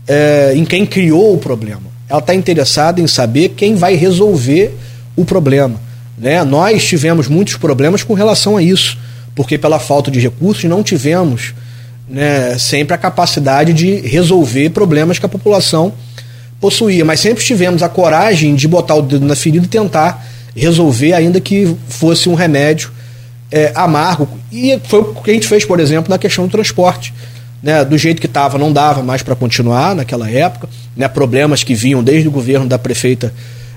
é, em quem criou o problema. Ela está interessada em saber quem vai resolver o problema. Né? Nós tivemos muitos problemas com relação a isso, porque pela falta de recursos não tivemos né, sempre a capacidade de resolver problemas que a população possuía, mas sempre tivemos a coragem de botar o dedo na ferida e tentar resolver, ainda que fosse um remédio é, amargo. E foi o que a gente fez, por exemplo, na questão do transporte. Né, do jeito que estava, não dava mais para continuar naquela época. Né, problemas que vinham desde o governo da prefeita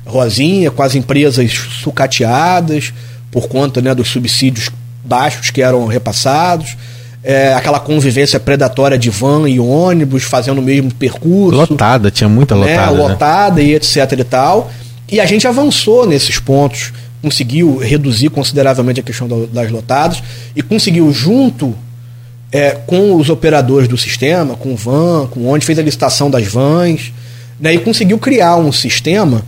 Rosinha, com as empresas sucateadas por conta né, dos subsídios baixos que eram repassados. É, aquela convivência predatória de van e ônibus fazendo o mesmo percurso. Lotada, tinha muita né, lotada. Né, lotada né? e etc e tal. E a gente avançou nesses pontos, conseguiu reduzir consideravelmente a questão das lotadas e conseguiu, junto é, com os operadores do sistema, com o van, com onde fez a licitação das vans, né, e conseguiu criar um sistema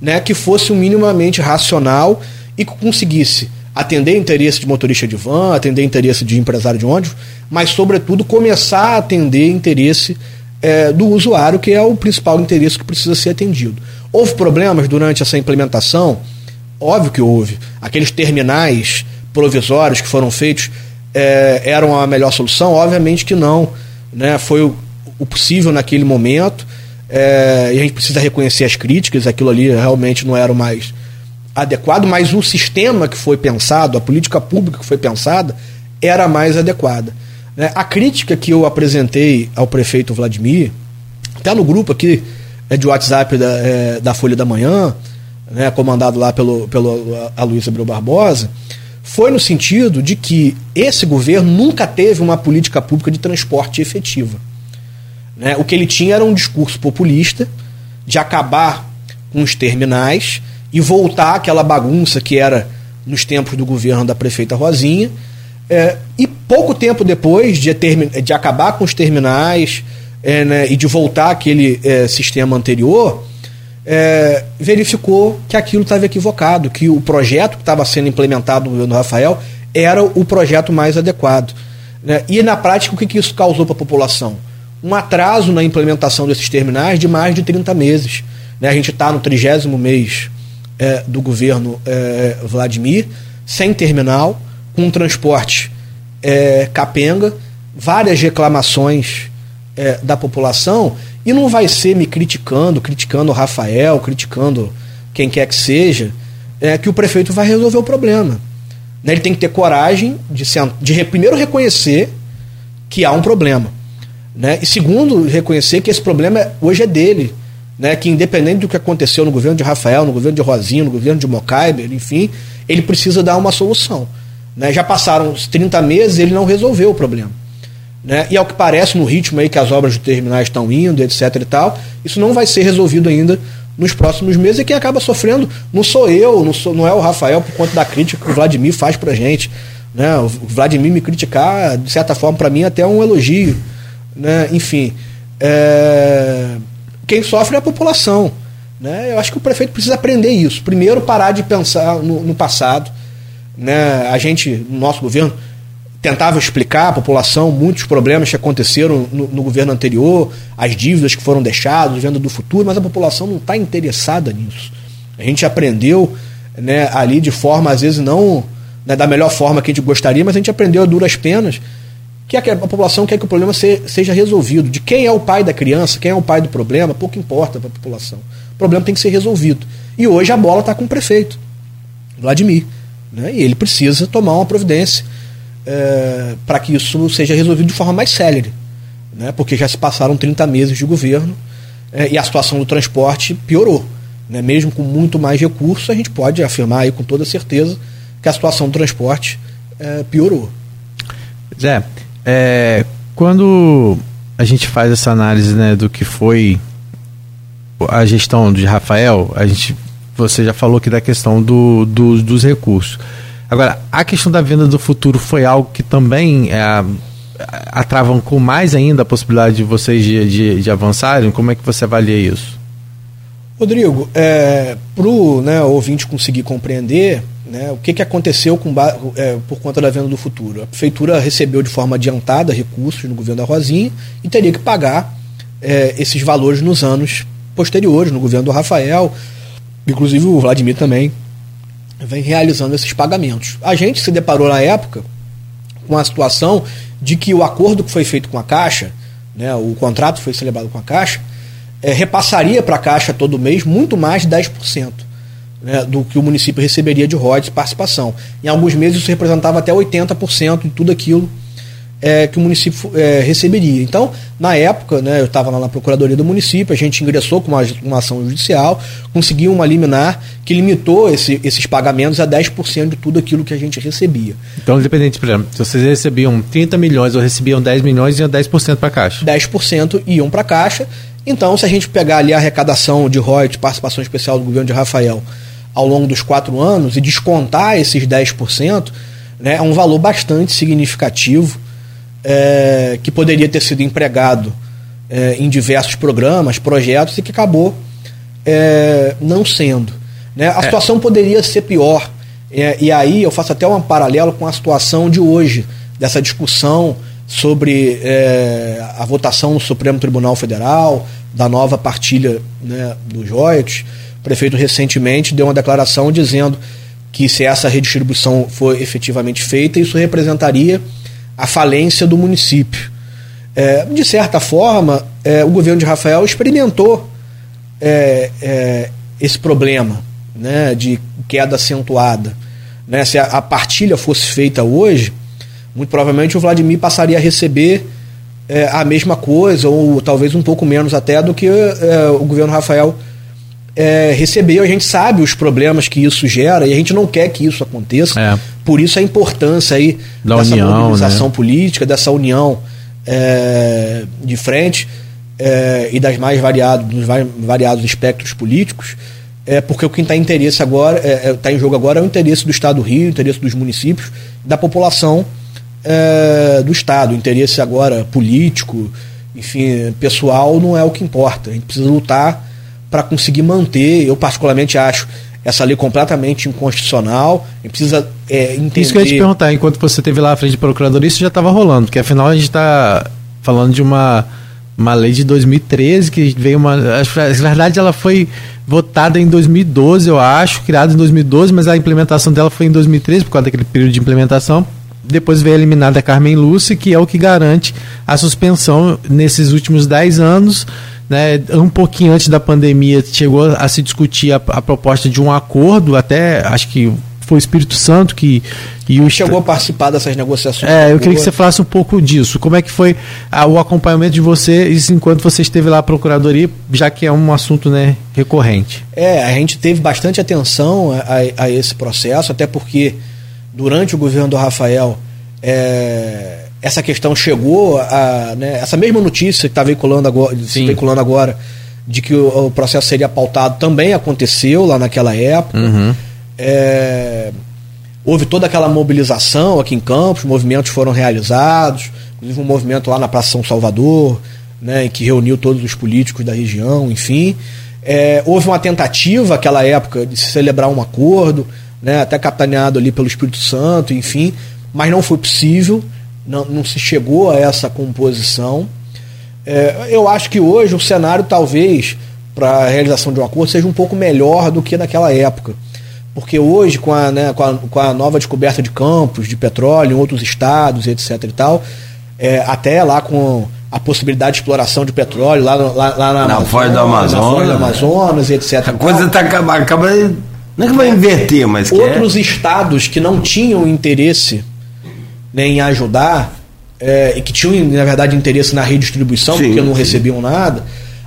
né, que fosse minimamente racional e que conseguisse atender interesse de motorista de van, atender interesse de empresário de ônibus, mas, sobretudo, começar a atender interesse é, do usuário, que é o principal interesse que precisa ser atendido. Houve problemas durante essa implementação? Óbvio que houve. Aqueles terminais provisórios que foram feitos é, eram a melhor solução? Obviamente que não. Né? Foi o, o possível naquele momento. É, e a gente precisa reconhecer as críticas, aquilo ali realmente não era o mais adequado, mas o sistema que foi pensado, a política pública que foi pensada, era mais adequada. Né? A crítica que eu apresentei ao prefeito Vladimir, até no grupo aqui é, de WhatsApp da, é, da Folha da Manhã, né, comandado lá pelo, pelo Aloysio Abreu Barbosa, foi no sentido de que esse governo nunca teve uma política pública de transporte efetiva. Né? O que ele tinha era um discurso populista de acabar com os terminais e voltar àquela bagunça que era nos tempos do governo da prefeita Rosinha. É, e pouco tempo depois de, de acabar com os terminais é, né, e de voltar àquele é, sistema anterior, é, verificou que aquilo estava equivocado, que o projeto que estava sendo implementado no governo Rafael era o projeto mais adequado. Né? E na prática, o que, que isso causou para a população? um atraso na implementação desses terminais de mais de 30 meses. Né? A gente está no trigésimo mês é, do governo é, Vladimir, sem terminal, com transporte é, capenga, várias reclamações é, da população, e não vai ser me criticando, criticando o Rafael, criticando quem quer que seja, é, que o prefeito vai resolver o problema. Né? Ele tem que ter coragem de, de primeiro reconhecer que há um problema né? E segundo, reconhecer que esse problema hoje é dele. Né? Que independente do que aconteceu no governo de Rafael, no governo de Rosinho, no governo de Mocaiber, enfim, ele precisa dar uma solução. Né? Já passaram uns 30 meses e ele não resolveu o problema. Né? E ao que parece, no ritmo aí que as obras de terminais estão indo, etc e tal, isso não vai ser resolvido ainda nos próximos meses e quem acaba sofrendo não sou eu, não, sou, não é o Rafael por conta da crítica que o Vladimir faz pra gente. Né? O Vladimir me criticar, de certa forma, para mim, é até um elogio né? enfim. É... Quem sofre é a população. Né? Eu acho que o prefeito precisa aprender isso. Primeiro, parar de pensar no, no passado, né, a gente, no nosso governo, tentava explicar à população muitos problemas que aconteceram no, no governo anterior, as dívidas que foram deixadas, venda do futuro, mas a população não está interessada nisso. A gente aprendeu né, ali de forma, às vezes, não né, da melhor forma que a gente gostaria, mas a gente aprendeu a duras penas que a, a população quer que o problema se, seja resolvido. De quem é o pai da criança, quem é o pai do problema, pouco importa para a população. O problema tem que ser resolvido. E hoje a bola está com o prefeito, Vladimir. Né, e ele precisa tomar uma providência é, para que isso seja resolvido de forma mais célere. Né, porque já se passaram 30 meses de governo é, e a situação do transporte piorou. Né, mesmo com muito mais recursos, a gente pode afirmar aí com toda certeza que a situação do transporte é, piorou. Zé, é, quando a gente faz essa análise né, do que foi a gestão de Rafael, a gente, você já falou que da questão do, do, dos recursos. Agora, a questão da venda do futuro foi algo que também é, atravancou mais ainda a possibilidade de vocês de, de, de avançarem? Como é que você avalia isso? Rodrigo, é, para o né, ouvinte conseguir compreender, né, o que, que aconteceu com, é, por conta da venda do futuro? A prefeitura recebeu de forma adiantada recursos no governo da Rosinha e teria que pagar é, esses valores nos anos posteriores, no governo do Rafael. Inclusive o Vladimir também vem realizando esses pagamentos. A gente se deparou na época com a situação de que o acordo que foi feito com a Caixa, né, o contrato foi celebrado com a Caixa, é, repassaria para a Caixa todo mês muito mais de 10% né, do que o município receberia de royalties participação. Em alguns meses isso representava até 80% de tudo aquilo é, que o município é, receberia. Então, na época, né, eu estava lá na Procuradoria do município, a gente ingressou com uma, uma ação judicial, conseguiu uma liminar que limitou esse, esses pagamentos a 10% de tudo aquilo que a gente recebia. Então, independente, por exemplo, se vocês recebiam 30 milhões ou recebiam 10 milhões, iam 10% para a Caixa? 10% iam para a Caixa. Então, se a gente pegar ali a arrecadação de royalties, participação especial do governo de Rafael, ao longo dos quatro anos e descontar esses 10%, né, é um valor bastante significativo é, que poderia ter sido empregado é, em diversos programas, projetos e que acabou é, não sendo. Né? A é. situação poderia ser pior. É, e aí eu faço até um paralelo com a situação de hoje, dessa discussão sobre é, a votação no Supremo Tribunal Federal, da nova partilha né, dos royalties o prefeito recentemente deu uma declaração dizendo que se essa redistribuição for efetivamente feita, isso representaria a falência do município. É, de certa forma, é, o governo de Rafael experimentou é, é esse problema né, de queda acentuada. Né? Se a, a, partilha fosse feita hoje, muito provavelmente o Vladimir passaria a receber é, a mesma coisa, ou talvez um pouco menos até, do que é, o governo Rafael é, recebeu, a gente sabe os problemas que isso gera e a gente não quer que isso aconteça. É. Por isso a importância aí da dessa união, mobilização né? política, dessa união é, de frente é, e das mais variados, dos variados espectros políticos. É porque o que está em interesse agora, está é, é, em jogo agora é o interesse do Estado do Rio, o interesse dos municípios, da população do Estado. O interesse agora político, enfim, pessoal, não é o que importa. A gente precisa lutar para conseguir manter, eu particularmente acho essa lei completamente inconstitucional. Gente precisa é, entender. Isso que eu ia te perguntar, enquanto você esteve lá à frente de procuradoria, isso já estava rolando, porque afinal a gente está falando de uma, uma lei de 2013 que veio uma. Na verdade, ela foi votada em 2012, eu acho, criada em 2012, mas a implementação dela foi em 2013, por causa daquele período de implementação. Depois veio eliminada a Carmen Lúcia, que é o que garante a suspensão nesses últimos 10 anos né, um pouquinho antes da pandemia chegou a se discutir a, a proposta de um acordo, até acho que foi o Espírito Santo que e o chegou a participar dessas negociações. É, eu queria que você falasse um pouco disso. Como é que foi a, o acompanhamento de vocês enquanto você esteve lá à procuradoria, já que é um assunto né, recorrente? É, a gente teve bastante atenção a, a esse processo, até porque durante o governo do Rafael é, essa questão chegou a. Né, essa mesma notícia que está veiculando agora, veiculando agora de que o, o, processo seria pautado também aconteceu lá naquela época. Uhum. É, houve toda aquela mobilização aqui em Campos, movimentos foram realizados, inclusive um movimento lá na Praça São Salvador, né, que reuniu todos os políticos da região, enfim. É, houve uma tentativa naquela época de se celebrar um acordo, né, até capitaneado ali pelo Espírito Santo, enfim, mas não foi possível, não, não se chegou a essa composição. É, eu acho que hoje o cenário talvez para a realização de um acordo seja um pouco melhor do que naquela época. Porque hoje, com a, né, com a, com a nova descoberta de campos de petróleo em outros estados, etc. e tal, é, até lá com a possibilidade de exploração de petróleo lá, lá, lá na, na Foz do Amazonas, na Foz do Amazonas, etc. A coisa está acabando, acaba, não é que vai inverter, mas outros estados que não tinham interesse né, em ajudar é, e que tinham na verdade interesse na redistribuição sim, porque não sim. recebiam nada,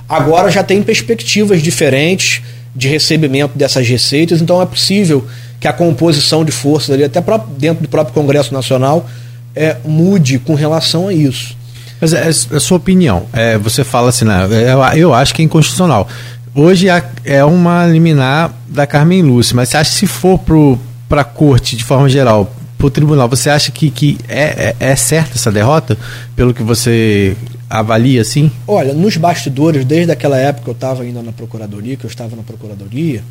agora já tem perspectivas diferentes de recebimento dessas receitas, então é possível que a composição de forças ali, até dentro do próprio Congresso Nacional, é, mude com relação a isso. Mas é, é a sua opinião. É, você fala assim, né, eu, eu acho que é inconstitucional. Hoje é, uma liminar da Carmen Lúcia, mas você acha que se for para a corte de forma geral, para o tribunal, você acha que, que é, é, é certa essa derrota? Pelo que você avalia assim? Olha, nos bastidores, desde aquela época que eu estava ainda na Procuradoria, que eu estava na Procuradoria,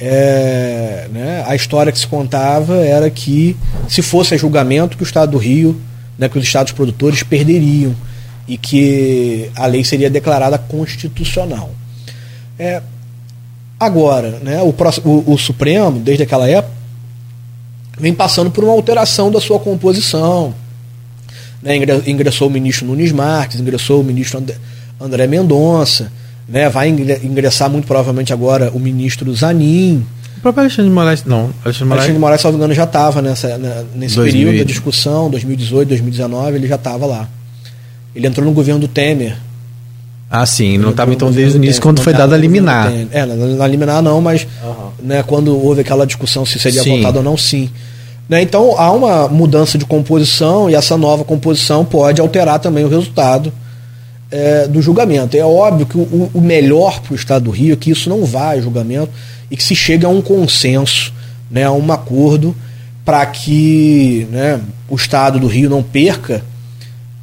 é, né, a história que se contava era que se fosse a julgamento que o Estado do Rio, né, que os estados produtores perderiam e que a lei seria declarada constitucional. É, agora, né, o, o, o Supremo, desde aquela época, vem passando por uma alteração da sua composição. Né, ingressou o ministro Nunes Marques, ingressou o ministro André Mendonça, né? Vai ingressar muito provavelmente agora o ministro Zanin. O próprio Alexandre de Moraes, não. Alexandre de Moraes, Alexandre de Moraes salvo engano, já estava nessa, né, nesse 2000. período da discussão, 2018, 2019, ele já estava lá. Ele entrou no governo do Temer. Ah, sim, não estava então desde o início, quando foi dada a liminar. É, na liminar não, mas uhum. né, quando houve aquela discussão se seria sim. votado ou não, sim. Né, então há uma mudança de composição e essa nova composição pode alterar também o resultado é, do julgamento. É óbvio que o, o melhor para o Estado do Rio é que isso não vá a julgamento e que se chegue a um consenso, né, a um acordo para que né, o Estado do Rio não perca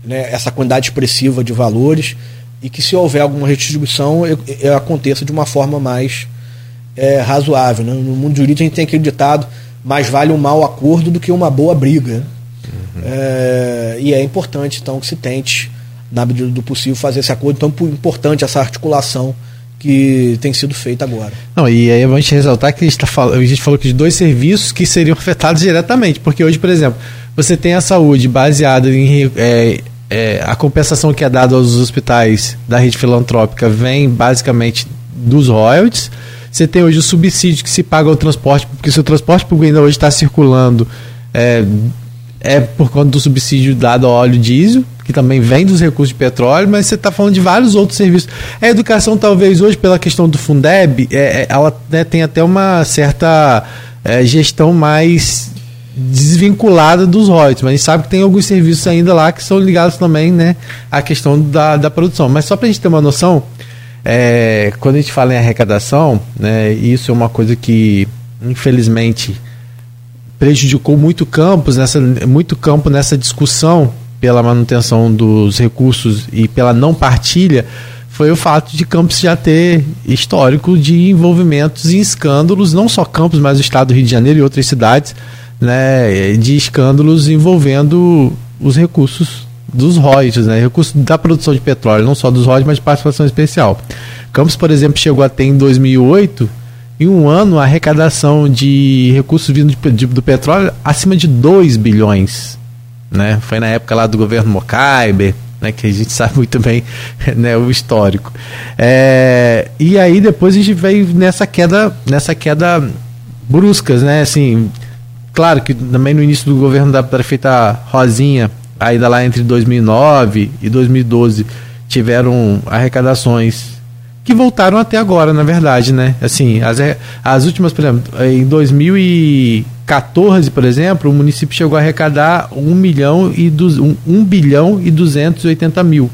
né, essa quantidade expressiva de valores e que se houver alguma redistribuição aconteça de uma forma mais é, razoável. Né? No mundo jurídico a gente tem aquele ditado mais vale um mau acordo do que uma boa briga. Uhum. É, e é importante então que se tente na medida do possível, fazer esse acordo. Então, importante essa articulação que tem sido feita agora. Não, e aí gente ressaltar que a gente, tá falando, a gente falou que de dois serviços que seriam afetados diretamente, porque hoje, por exemplo, você tem a saúde baseada em é, é, a compensação que é dada aos hospitais da rede filantrópica vem basicamente dos royalties. Você tem hoje o subsídio que se paga ao transporte, porque se o transporte público ainda hoje está circulando é, é por conta do subsídio dado ao óleo diesel que também vem dos recursos de petróleo, mas você está falando de vários outros serviços. A educação, talvez hoje, pela questão do Fundeb, é, é, ela né, tem até uma certa é, gestão mais desvinculada dos royalties, mas a gente sabe que tem alguns serviços ainda lá que são ligados também né, à questão da, da produção. Mas só para a gente ter uma noção, é, quando a gente fala em arrecadação, né, isso é uma coisa que, infelizmente, prejudicou muito campos nessa, muito campo nessa discussão pela manutenção dos recursos e pela não partilha foi o fato de Campos já ter histórico de envolvimentos em escândalos, não só Campos, mas o estado do Rio de Janeiro e outras cidades, né, de escândalos envolvendo os recursos dos royalties, né, recursos da produção de petróleo, não só dos royalties, mas de participação especial. Campos, por exemplo, chegou a ter em 2008, em um ano, a arrecadação de recursos vindos do petróleo acima de 2 bilhões né? Foi na época lá do governo Mocaibe, né, que a gente sabe muito bem né, o histórico. É, e aí depois a gente veio nessa queda, nessa queda bruscas, né? Assim, claro que também no início do governo da prefeita Rosinha, ainda lá entre 2009 e 2012, tiveram arrecadações que voltaram até agora, na verdade, né? Assim, as, as últimas, por exemplo, em 2000 e 14, por exemplo, o município chegou a arrecadar 1 milhão e 1, 1 bilhão e 280 mil.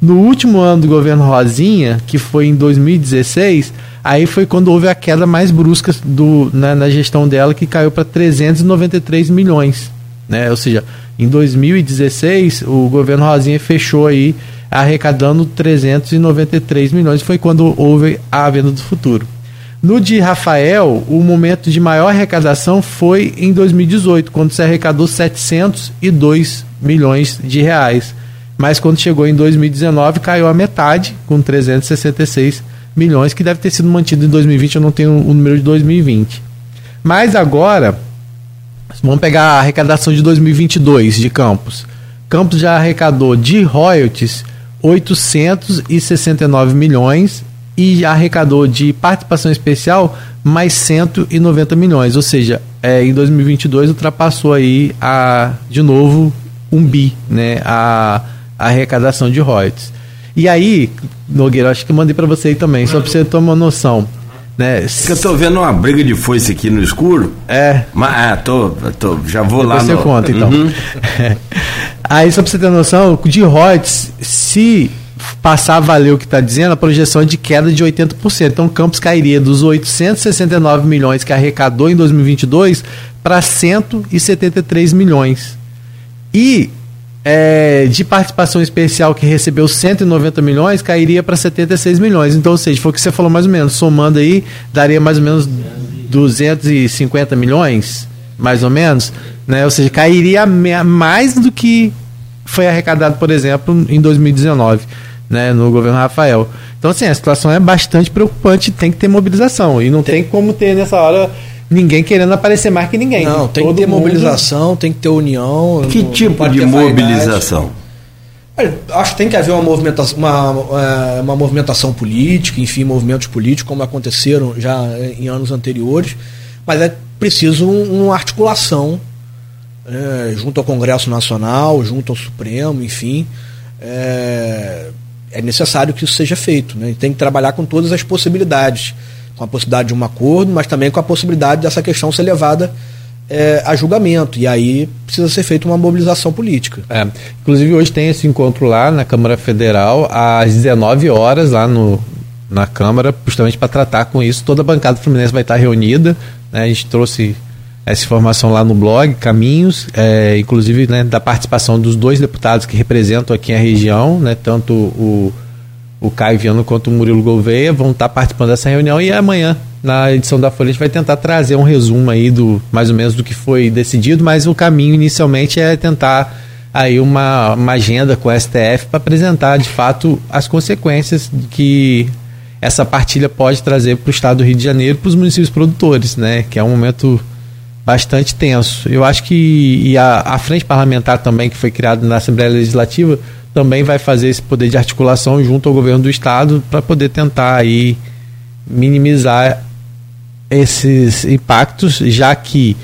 No último ano do governo Rosinha, que foi em 2016, aí foi quando houve a queda mais brusca do, na, na gestão dela, que caiu para 393 milhões. Né? Ou seja, em 2016, o governo Rosinha fechou aí arrecadando 393 milhões, foi quando houve a venda do futuro. No de Rafael, o momento de maior arrecadação foi em 2018, quando se arrecadou 702 milhões de reais. Mas quando chegou em 2019, caiu a metade, com 366 milhões, que deve ter sido mantido em 2020, eu não tenho o número de 2020. Mas agora, vamos pegar a arrecadação de 2022 de Campos. Campos já arrecadou de royalties 869 milhões e arrecadou de participação especial mais 190 milhões, ou seja, é, em 2022 ultrapassou aí a de novo um bi, né, a, a arrecadação de royalties. E aí, Nogueira, acho que eu mandei para você aí também, só para você ter uma noção. Né? Que eu tô vendo uma briga de foice aqui no escuro. É. Mas, ah, tô, tô, já vou Depois lá você no... conta, então. Uhum. Aí, só para você ter noção, de royalties, se passar a valer o que está dizendo, a projeção é de queda de 80%. Então, o Campos cairia dos 869 milhões que arrecadou em 2022 para 173 milhões. E é, de participação especial que recebeu 190 milhões, cairia para 76 milhões. Então, ou seja, foi o que você falou mais ou menos, somando aí, daria mais ou menos 250 milhões, mais ou menos, né? Ou seja, cairia mais do que foi arrecadado, por exemplo, em 2019, né, no governo Rafael. Então, assim, a situação é bastante preocupante, tem que ter mobilização e não tem, tem como ter nessa hora ninguém querendo aparecer mais que ninguém. Não, tem Todo que ter mundo... mobilização, tem que ter união. Que não- tipo não de mobilização? Olha, Acho que tem que haver uma movimentação, uma, é, uma movimentação política, enfim, movimentos políticos, como aconteceram já em anos anteriores, mas é preciso um- uma articulação é, junto ao Congresso Nacional, junto ao Supremo, enfim. É, é necessário que isso seja feito. Né? E Tem que trabalhar com todas as possibilidades, com a possibilidade de um acordo, mas também com a possibilidade dessa questão ser levada é, a julgamento. E aí precisa ser feita uma mobilização política. É, inclusive hoje tem esse encontro lá na Câmara Federal às 19 horas lá no, na Câmara, justamente para tratar com isso. Toda a bancada fluminense vai estar reunida. né, a gente trouxe essa informação lá no blog, Caminhos, é, inclusive né, da participação dos dois deputados que representam aqui a região, né, tanto o, o Caio Viano quanto o Murilo Gouveia vão estar participando dessa reunião e amanhã, na edição da Folha, a gente vai tentar trazer um resumo aí do mais ou menos do que foi decidido, mas o caminho inicialmente é tentar aí uma, uma agenda com o STF para apresentar de fato as consequências que essa partilha pode trazer para o estado do Rio de Janeiro para os municípios produtores, né? Que é um momento bastante tenso. Eu acho que a, a frente parlamentar também que foi criada na Assembleia Legislativa também vai fazer esse poder de articulação junto ao governo do estado para poder tentar aí minimizar esses impactos, já que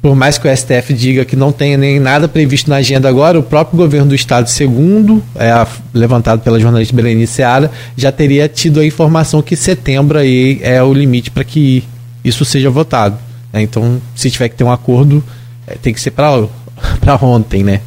por mais que o STF diga que não tenha nem nada previsto na agenda agora, o próprio governo do estado, segundo é levantado pela jornalista Berenice Seara, já teria tido a informação que setembro aí é o limite para que isso seja votado. Né? Então, se tiver que ter um acordo, é, tem que ser para ontem, né?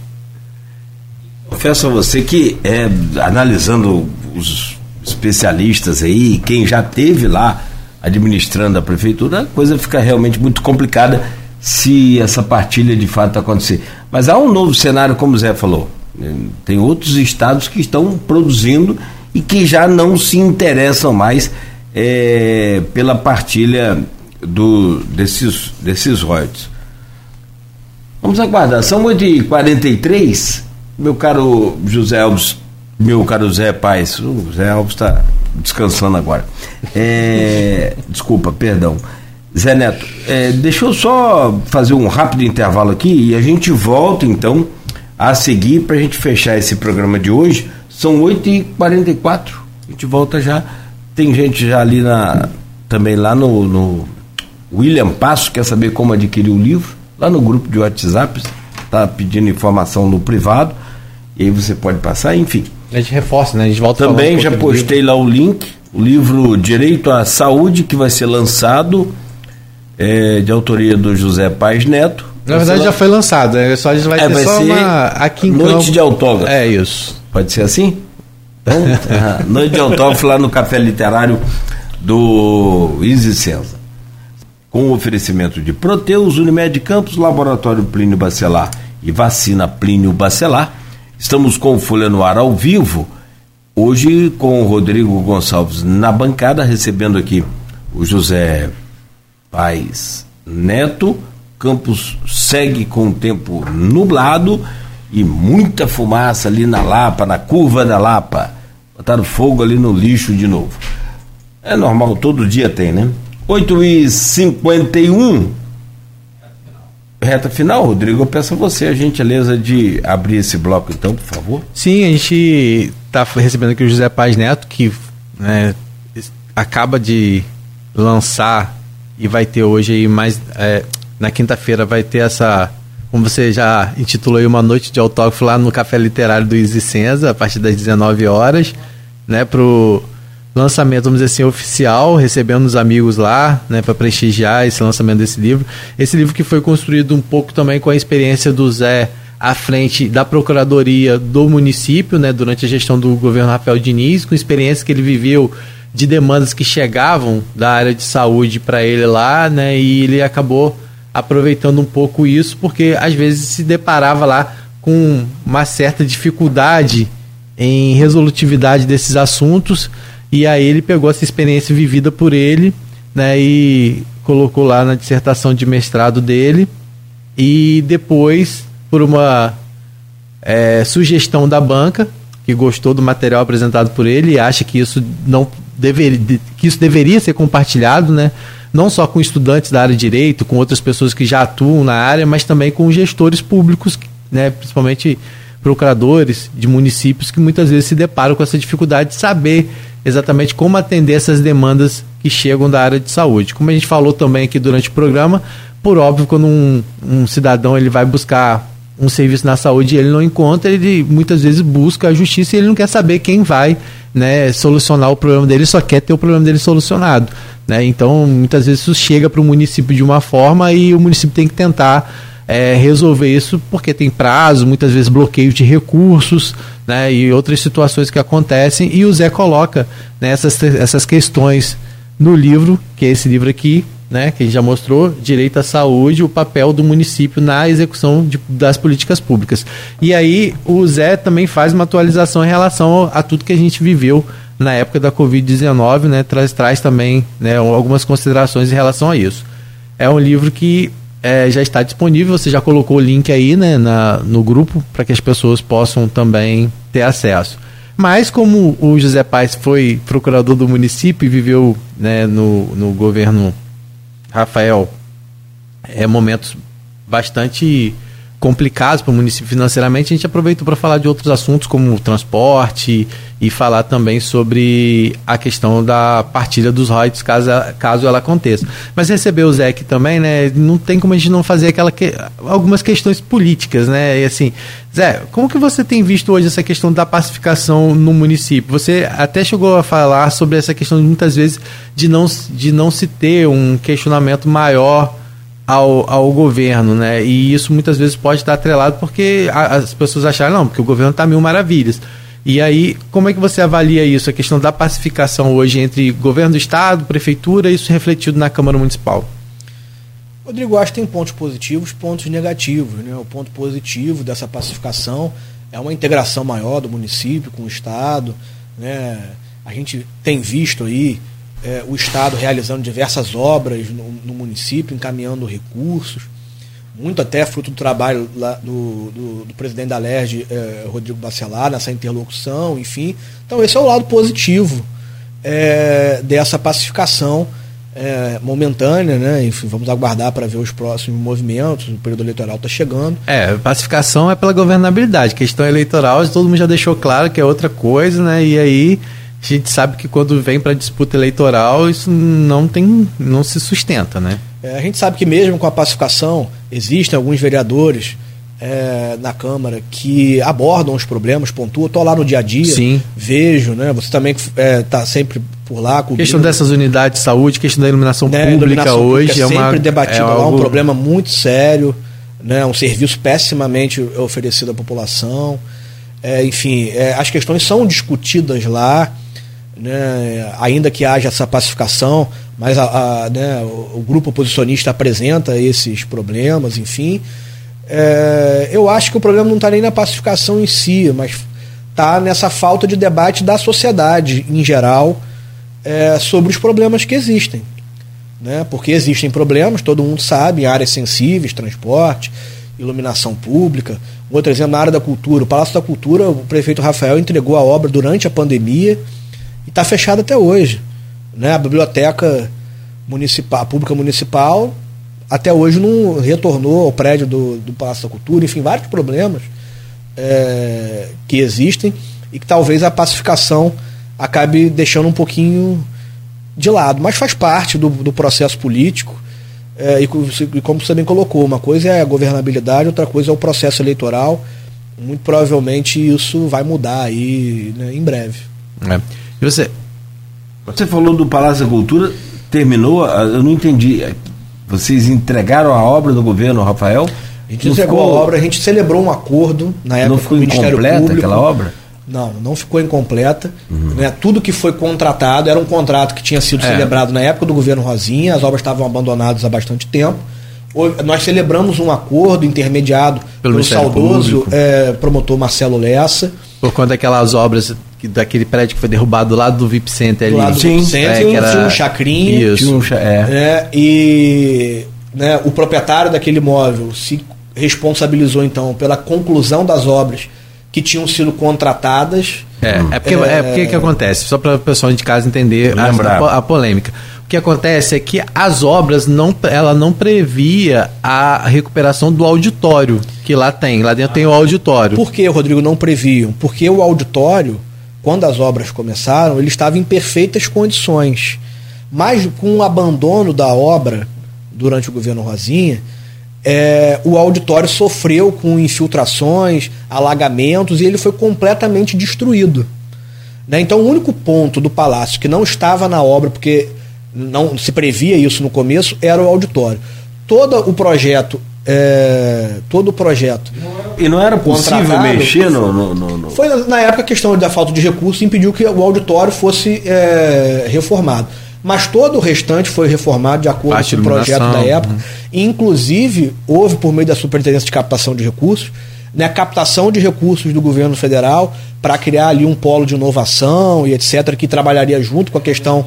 Confesso a você que, é, analisando os especialistas aí, quem já teve lá administrando a prefeitura, a coisa fica realmente muito complicada se essa partilha de fato acontecer. Mas há um novo cenário, como o Zé falou. né? Tem outros estados que estão produzindo e que já não se interessam mais é, pela partilha do, desses, desses royalties. Vamos aguardar. São 8h43. Meu caro José Alves, meu caro Zé Paz, o Zé Alves está descansando agora. É, desculpa, perdão. Zé Neto, é, deixa eu só fazer um rápido intervalo aqui e a gente volta então a seguir para a gente fechar esse programa de hoje. São 8h44. A gente volta já. Tem gente já ali na. Também lá no, no William Passo, quer saber como adquirir o livro? Lá no grupo de WhatsApp, está pedindo informação no privado. E aí você pode passar, enfim. A gente reforça, né? A gente volta Também já postei lá o link, o livro Direito à Saúde, que vai ser lançado, é, de autoria do José Paz Neto. Na verdade Vai já foi lançado, né? Só a gente vai É, ter vai só ser uma aqui em noite Campos. de autógrafo. É isso. Pode ser assim? Então, ah, noite de autógrafo lá no Café Literário do Easy Senza. Com o oferecimento de Proteus, Unimed Campos, Laboratório Plínio Bacelar e Vacina Plínio Bacelar. Estamos com o Folha no Ar ao vivo. Hoje com o Rodrigo Gonçalves na bancada, recebendo aqui o José Paz Neto. Campos segue com o tempo nublado e muita fumaça ali na Lapa, na curva da Lapa. Botaram fogo ali no lixo de novo. É normal, todo dia tem, né? 8 e 51 Reta final, Rodrigo, eu peço a você a gentileza de abrir esse bloco então, por favor. Sim, a gente está recebendo aqui o José Paz Neto, que né, acaba de lançar e vai ter hoje aí mais. É, na quinta-feira vai ter essa. Como você já intitulou aí, uma noite de autógrafo lá no Café Literário do Easy Senza, a partir das 19 horas, né, pro lançamento, vamos dizer assim, oficial, recebendo os amigos lá, né, para prestigiar esse lançamento desse livro. Esse livro que foi construído um pouco também com a experiência do Zé à frente da Procuradoria do município, né, durante a gestão do governo Rafael Diniz, com experiência que ele viveu de demandas que chegavam da área de saúde para ele lá, né, e ele acabou aproveitando um pouco isso, porque às vezes se deparava lá com uma certa dificuldade em resolutividade desses assuntos, e aí ele pegou essa experiência vivida por ele, né, e colocou lá na dissertação de mestrado dele, e depois, por uma é, sugestão da banca, que gostou do material apresentado por ele e acha que isso não deveria, que isso deveria ser compartilhado, né? Não só com estudantes da área de direito, com outras pessoas que já atuam na área, mas também com gestores públicos, né? Principalmente procuradores de municípios que muitas vezes se deparam com essa dificuldade de saber exatamente como atender essas demandas que chegam da área de saúde. Como a gente falou também aqui durante o programa, por óbvio, quando um, um cidadão ele vai buscar um serviço na saúde e ele não encontra, ele muitas vezes busca a justiça e ele não quer saber quem vai né, solucionar o problema dele, só quer ter o problema dele solucionado. Né? Então, muitas vezes isso chega para o município de uma forma e o município tem que tentar é, resolver isso porque tem prazo, muitas vezes bloqueio de recursos né, e outras situações que acontecem. E o Zé coloca né, essas, essas questões no livro, que é esse livro aqui, né, que a gente já mostrou, direito à saúde, o papel do município na execução de, das políticas públicas. E aí o Zé também faz uma atualização em relação a tudo que a gente viveu na época da Covid-19, né, traz, traz também né, algumas considerações em relação a isso. É um livro que é, já está disponível, você já colocou o link aí né, na, no grupo para que as pessoas possam também ter acesso. Mas como o José Paes foi procurador do município e viveu né, no, no governo Rafael, é momentos bastante complicados para o município financeiramente, a gente aproveitou para falar de outros assuntos como transporte e falar também sobre a questão da partilha dos royalties caso, caso ela aconteça. Mas receber o ZEC também, né, não tem como a gente não fazer aquela que, algumas questões políticas, né? E assim, Zé, como que você tem visto hoje essa questão da pacificação no município? Você até chegou a falar sobre essa questão muitas vezes de não, de não se ter um questionamento maior ao, ao governo, né? E isso muitas vezes pode estar atrelado porque a, as pessoas acharam, não, porque o governo está mil maravilhas. E aí, como é que você avalia isso, a questão da pacificação hoje entre governo do Estado, prefeitura, isso refletido na Câmara Municipal? Rodrigo, acho que tem pontos positivos pontos negativos. Né? O ponto positivo dessa pacificação é uma integração maior do município com o Estado. Né? A gente tem visto aí é, o Estado realizando diversas obras no, no, município, encaminhando recursos, muito até fruto do trabalho do, do, do presidente da LERJ, é, Rodrigo Bacelar, nessa interlocução, enfim. Então, esse é o lado positivo é, dessa pacificação é, momentânea, né? Enfim, vamos aguardar para ver os próximos movimentos. O período eleitoral está chegando. É, pacificação é pela governabilidade. Questão eleitoral, todo mundo já deixou claro que é outra coisa, né? E aí a gente sabe que quando vem para disputa eleitoral isso não tem não se sustenta né é, a gente sabe que mesmo com a pacificação existem alguns vereadores é, na Câmara que abordam os problemas, pontuam. Estou lá no dia a dia, Sim. vejo, né? Você também está é, tá sempre por lá. Cobrindo. Questão dessas unidades de saúde, questão da iluminação né, pública iluminação hoje pública é sempre uma, debatida é lá, algo... um problema muito sério, né? Um serviço pessimamente oferecido à população. É, enfim, é, as questões são discutidas lá né, ainda que haja essa pacificação, mas a, a, né, o, o, grupo oposicionista apresenta esses problemas, enfim. É, eu acho que o problema não está nem na pacificação em si, mas está nessa falta de debate da sociedade em geral é, sobre os problemas que existem. né? porque existem problemas, todo mundo sabe, áreas sensíveis, transporte, iluminação pública. Outro exemplo, na área da cultura, o Palácio da Cultura, o prefeito Rafael entregou a obra durante a pandemia e está fechado até hoje. Né? A biblioteca municipal, pública municipal até hoje não retornou ao prédio do, do Palácio da Cultura, enfim, vários problemas é, que existem e que talvez a pacificação acabe deixando um pouquinho de lado, mas faz parte do, do processo político. É, e, e, como você bem colocou, uma coisa é a governabilidade, outra coisa é o processo eleitoral. Muito provavelmente isso vai mudar aí né, em breve. É. E você? Você falou do Palácio da Cultura, terminou, eu não entendi. Vocês entregaram a obra do governo, Rafael? A gente não entregou ficou... a obra, a gente celebrou um acordo na época não ficou Ministério Público. aquela obra? Não, não ficou incompleta. Uhum. Né? Tudo que foi contratado era um contrato que tinha sido é. celebrado na época do governo Rosinha, as obras estavam abandonadas há bastante tempo. Nós celebramos um acordo intermediado pelo, pelo saudoso é, promotor Marcelo Lessa. Por conta daquelas obras daquele prédio que foi derrubado lá do VIP Center ali. Do lado do VIP Center, é, era... tinha um chacrinha. Isso. Tinha um é. Né? E né, o proprietário daquele imóvel se responsabilizou então pela conclusão das obras que tinham sido contratadas. É, é porque, é, é porque que acontece, só para o pessoal de casa entender a, a, polêmica. O que acontece é que as obras não, ela não previa a recuperação do auditório que lá tem. Lá dentro tem o auditório. Por que, Rodrigo, não previam? Porque o auditório, quando as obras começaram, ele estava em perfeitas condições. Mas com o abandono da obra durante o governo Rosinha, é, o auditório sofreu com infiltrações, alagamentos e ele foi completamente destruído. Né? Então, o único ponto do palácio que não estava na obra, porque não se previa isso no começo, era o auditório. Todo o projeto. É, todo o projeto. E não era possível mexer no, no, no, Foi na época a questão da falta de recursos impediu que o auditório fosse é, reformado mas todo o restante foi reformado de acordo Parte com o projeto da época. Né? Inclusive, houve, por meio da Superintendência de Captação de Recursos, né, captação de recursos do governo federal para criar ali um polo de inovação e etc., que trabalharia junto com a questão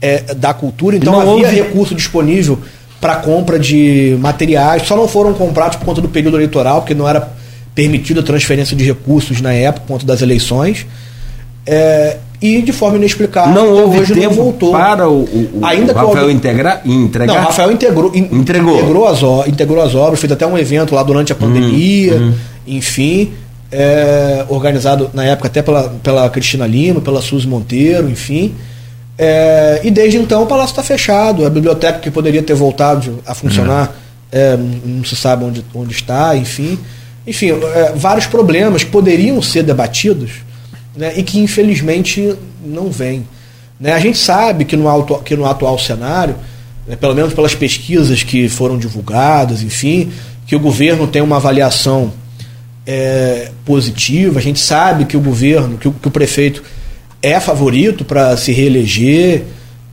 é, da cultura. Então não havia houve... recurso disponível para compra de materiais, só não foram comprados por conta do período eleitoral, porque não era permitida a transferência de recursos na época, por conta das eleições. É, e de forma inexplicável não houve hoje tempo não voltou. para o, o, Ainda o Rafael integrar, entregar? Não, o Rafael integrou, in, entregou. Integrou, as, integrou as obras, fez até um evento lá durante a hum, pandemia, hum, hum. enfim, é, organizado na época até pela, pela Cristina Lima, pela Suzy Monteiro, enfim. É, e desde então o palácio está fechado, a biblioteca que poderia ter voltado a funcionar é, não se sabe onde, onde está, enfim. Enfim, é, vários problemas poderiam ser debatidos né, e que infelizmente não vem. Né? A gente sabe que no, auto, que no atual cenário, né, pelo menos pelas pesquisas que foram divulgadas, enfim, que o governo tem uma avaliação é, positiva, a gente sabe que o governo, que o, que o prefeito é favorito para se reeleger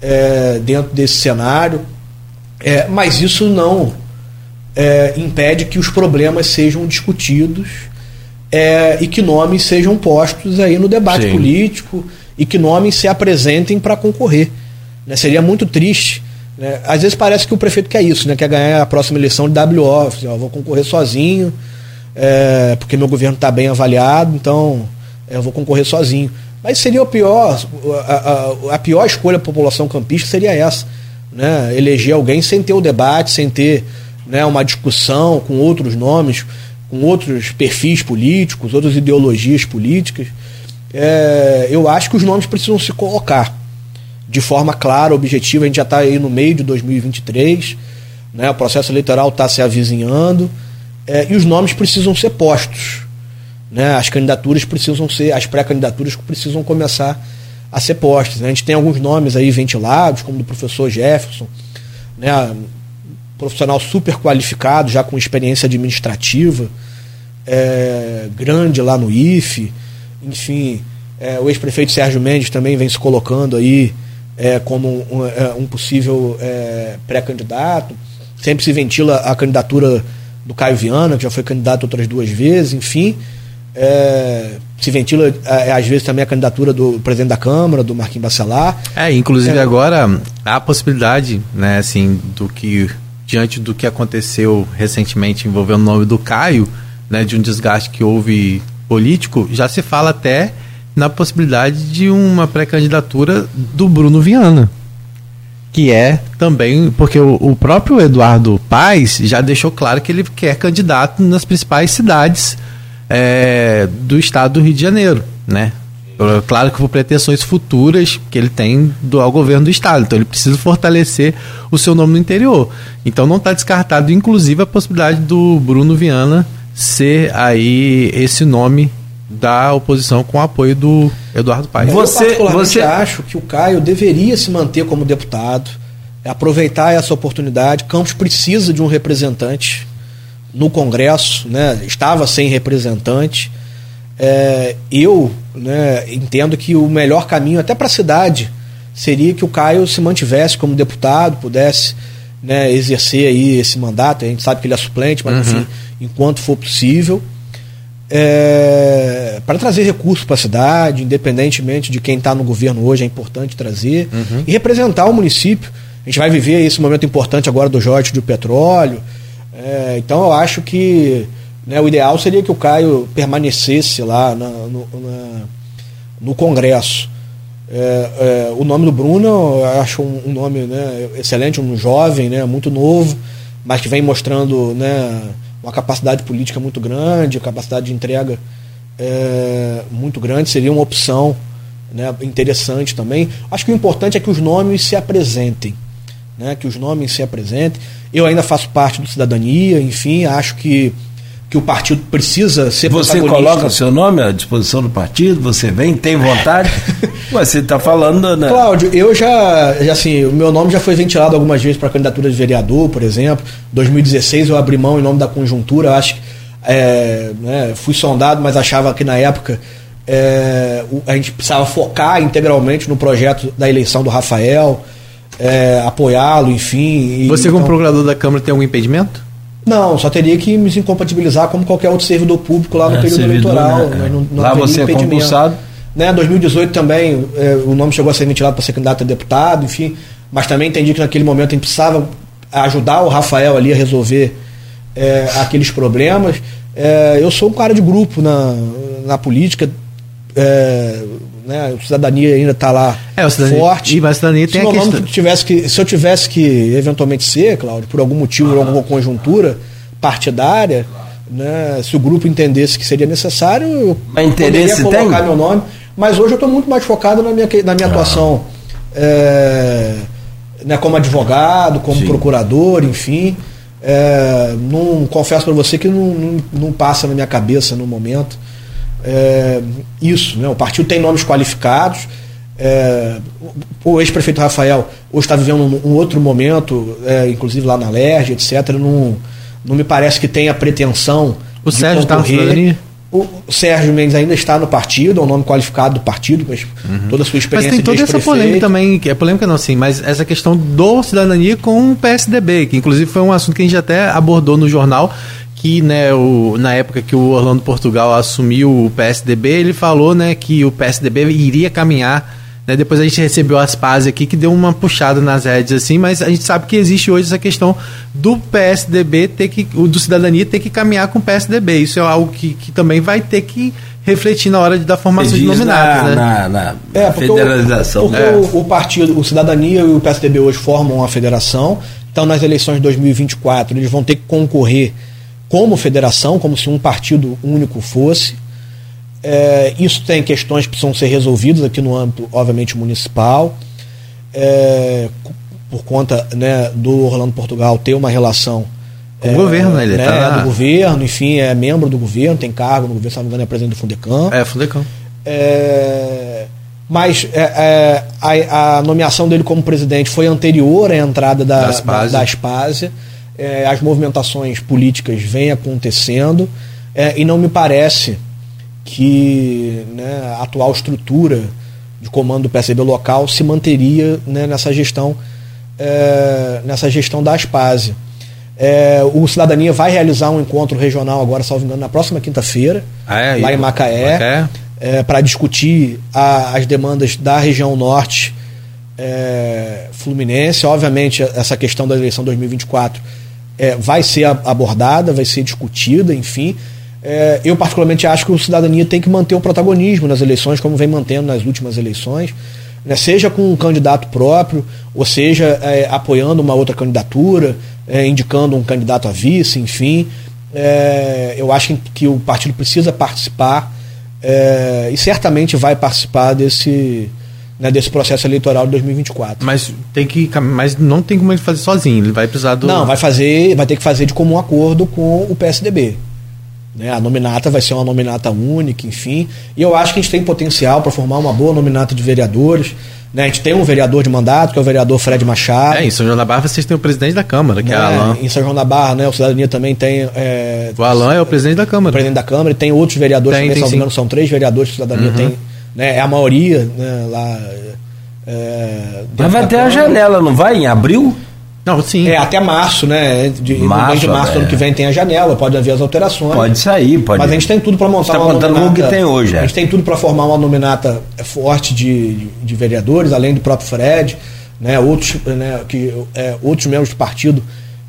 é, dentro desse cenário, é, mas isso não é, impede que os problemas sejam discutidos é, e que nomes sejam postos aí no debate Sim. político e que nomes se apresentem para concorrer. Né? Seria muito triste. Né? Às vezes parece que o prefeito quer isso, né? quer ganhar a próxima eleição de WO, assim, ó, vou concorrer sozinho, é, porque meu governo está bem avaliado, então é, eu vou concorrer sozinho. Mas seria o pior, a, a, a pior escolha da população campista seria essa. Né? Eleger alguém sem ter o debate, sem ter né, uma discussão com outros nomes com outros perfis políticos, outras ideologias políticas, é, eu acho que os nomes precisam se colocar de forma clara, objetiva. A gente já está aí no meio de 2023, né, o processo eleitoral está se avizinhando é, e os nomes precisam ser postos. Né, as candidaturas precisam ser, as pré-candidaturas precisam começar a ser postas. Né. A gente tem alguns nomes aí ventilados, como do professor Jefferson, né, profissional super qualificado, já com experiência administrativa, é, grande lá no IFE, enfim, é, o ex-prefeito Sérgio Mendes também vem se colocando aí é, como um, é, um possível é, pré-candidato. Sempre se ventila a candidatura do Caio Viana, que já foi candidato outras duas vezes, enfim. É, se ventila às vezes também a candidatura do presidente da Câmara, do Marquinhos Bacelar. É, inclusive agora há a possibilidade, né, assim, do que diante do que aconteceu recentemente envolvendo o nome do Caio, né, de um desgaste que houve político, já se fala até na possibilidade de uma pré-candidatura do Bruno Viana. Que é também, porque o, o, próprio Eduardo Paes já deixou claro que ele quer candidato nas principais cidades é, do estado do Rio de Janeiro, né? Claro que por pretensões futuras que ele tem do, ao governo do estado. Então ele precisa fortalecer o seu nome no interior. Então não está descartado, inclusive, a possibilidade do Bruno Viana ser aí esse nome da oposição com o apoio do Eduardo Paes. Você, Eu você acho que o Caio deveria se manter como deputado, aproveitar essa oportunidade. Campos precisa de um representante no Congresso, né? Estava sem representante. É, eu né, entendo que o melhor caminho, até para a cidade, seria que o Caio se mantivesse como deputado, pudesse né, exercer aí esse mandato. A gente sabe que ele é suplente, mas uhum. enfim, enquanto for possível é, para trazer recursos para a cidade, independentemente de quem está no governo hoje, é importante trazer uhum. e representar o município. A gente vai viver esse momento importante agora do Jorge do petróleo. É, então eu acho que né, o ideal seria que o Caio permanecesse lá na, no, na, no Congresso. É, é, o nome do Bruno eu acho um, um nome né, excelente, um jovem, né, muito novo, mas que vem mostrando né, uma capacidade política muito grande, capacidade de entrega é, muito grande, seria uma opção né, interessante também. Acho que o importante é que os nomes se apresentem. Né, que os nomes se apresentem. Eu ainda faço parte do Cidadania, enfim, acho que que o partido precisa ser Você coloca o seu nome à disposição do partido? Você vem, tem vontade? você está falando, né? Cláudio, eu já, já, assim, o meu nome já foi ventilado algumas vezes para candidatura de vereador, por exemplo. 2016 eu abri mão em nome da conjuntura, acho que é, né, fui sondado, mas achava que na época é, a gente precisava focar integralmente no projeto da eleição do Rafael, é, apoiá-lo, enfim. Você, como então, procurador da Câmara, tem algum impedimento? Não, só teria que me incompatibilizar como qualquer outro servidor público lá no é, período eleitoral. Né? Não, não lá você é compulsado. Né, 2018 também é, o nome chegou a ser ventilado para ser candidato a deputado, enfim, mas também entendi que naquele momento a gente precisava ajudar o Rafael ali a resolver é, aqueles problemas. É, eu sou um cara de grupo na, na política, é, né, a cidadania ainda está lá é, forte. E a cidadania tem se, a questão... tivesse que, se eu tivesse que eventualmente ser, Cláudio, por algum motivo, por alguma conjuntura partidária, né, se o grupo entendesse que seria necessário, eu mas interesse poderia colocar tem? meu nome. Mas hoje eu estou muito mais focado na minha, na minha ah. atuação é, né, como advogado, como Sim. procurador, enfim. É, não confesso para você que não, não, não, passa na minha cabeça no momento é, isso. Né? O partido tem nomes qualificados. É, o ex-prefeito Rafael hoje está vivendo um, um, outro momento, é, inclusive lá na LERJ, etc. Não, não me parece que tenha pretensão. O Sérgio está na o Sérgio Mendes ainda está no partido, é um nome qualificado do partido, mas uhum. toda a sua experiência. Mas tem toda essa polêmica também, que é polêmica não, sim, mas essa questão do cidadania com o PSDB, que inclusive foi um assunto que a gente até abordou no jornal, que né, o, na época que o Orlando Portugal assumiu o PSDB, ele falou né, que o PSDB iria caminhar. Né, depois a gente recebeu as pazes aqui que deu uma puxada nas redes assim, mas a gente sabe que existe hoje essa questão do PSDB ter que, do cidadania ter que caminhar com o PSDB. Isso é algo que, que também vai ter que refletir na hora de, da formação de nominados, na, né? Na, na, é, federalização. O, porque é. o, o, partido, o Cidadania e o PSDB hoje formam uma federação. Então, nas eleições de 2024, eles vão ter que concorrer como federação, como se um partido único fosse. É, isso tem questões que precisam ser resolvidas aqui no âmbito, obviamente, municipal. É, por conta né, do Orlando Portugal ter uma relação com o governo, né? Ele né, tá... do governo, enfim, é membro do governo, tem cargo no governo, se não me engano, é presidente do Fundecam. É, Fundecam. É, mas é, é, a, a, nomeação dele como presidente foi anterior à entrada da, da. Da, da Aspásia é, as movimentações políticas vêm acontecendo é, e não me parece que né, a atual estrutura de comando do PSB local se manteria né, nessa gestão é, nessa gestão da Aspásia. É, o Cidadania vai realizar um encontro regional agora, salvo engano, na próxima quinta-feira, ah, é, lá em Macaé, Macaé. É, para discutir a, as demandas da região norte é, Fluminense. Obviamente, essa questão da eleição 2024 é, vai ser abordada, vai ser discutida, enfim. É, eu, particularmente, acho que o cidadania tem que manter o protagonismo nas eleições, como vem mantendo nas últimas eleições, né, seja com um candidato próprio, ou seja é, apoiando uma outra candidatura, é, indicando um candidato a vice, enfim. É, eu acho que o partido precisa participar é, e certamente vai participar desse né, desse processo eleitoral de 2024. Mas tem que, mas não tem como ele fazer sozinho. Ele vai precisar do. Não, vai fazer, vai ter que fazer de comum acordo com o PSDB. Né, a nominata vai ser uma nominata única, enfim. E eu acho que a gente tem potencial para formar uma boa nominata de vereadores. Né, a gente tem um vereador de mandato, que é o vereador Fred Machado. É, em São João da Barra vocês têm o presidente da Câmara, que né, é Alain. Em São João da Barra, né, o Cidadania também tem. É, o Alain é o presidente da Câmara. O presidente da Câmara, e tem outros vereadores tem, também, tem, são três vereadores que o Cidadania uhum. tem né, é a maioria né, lá. É, Mas vai ter a janela, não vai? Em abril? Não, sim. É até março, né? De, março, de março do ano que vem tem a janela, pode haver as alterações. Pode sair, pode. Mas a gente tem tudo para montar Você tá uma contando nominata, com o que tem hoje, é. A gente tem tudo para formar uma nominata forte de, de, de, vereadores, além do próprio Fred, né? Outros, né? Que, é, outros membros do partido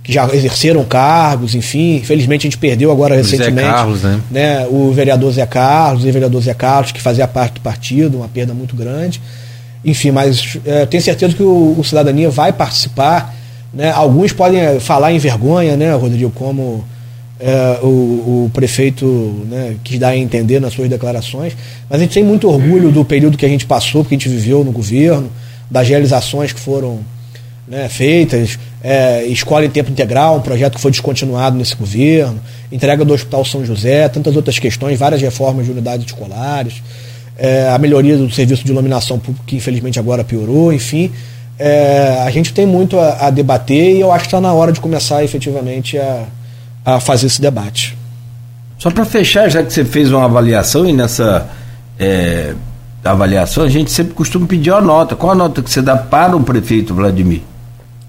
que já exerceram cargos, enfim. Infelizmente a gente perdeu agora recentemente. Zé Carlos, né? né? O vereador Zé Carlos, o vereador Zé Carlos, que fazia parte do partido, uma perda muito grande. Enfim, mas é, tenho certeza que o, o, Cidadania vai participar. Né? Alguns podem é, falar em vergonha, né, Rodrigo, como é, o, o, prefeito né, quis dar a entender nas suas declarações. Mas a gente tem muito orgulho do período que a gente passou, que a gente viveu no governo, das realizações que foram né, feitas, é, escola em tempo integral, um projeto que foi descontinuado nesse governo, entrega do Hospital São José, tantas outras questões, várias reformas de unidades escolares, é, a melhoria do serviço de iluminação pública, que infelizmente agora piorou, enfim. É, a gente tem muito a, a, debater e eu acho que está na hora de começar efetivamente a, a fazer esse debate. Só para fechar, já que você fez uma avaliação e nessa é, avaliação a gente sempre costuma pedir a nota. Qual a nota que você dá para o prefeito Vladimir?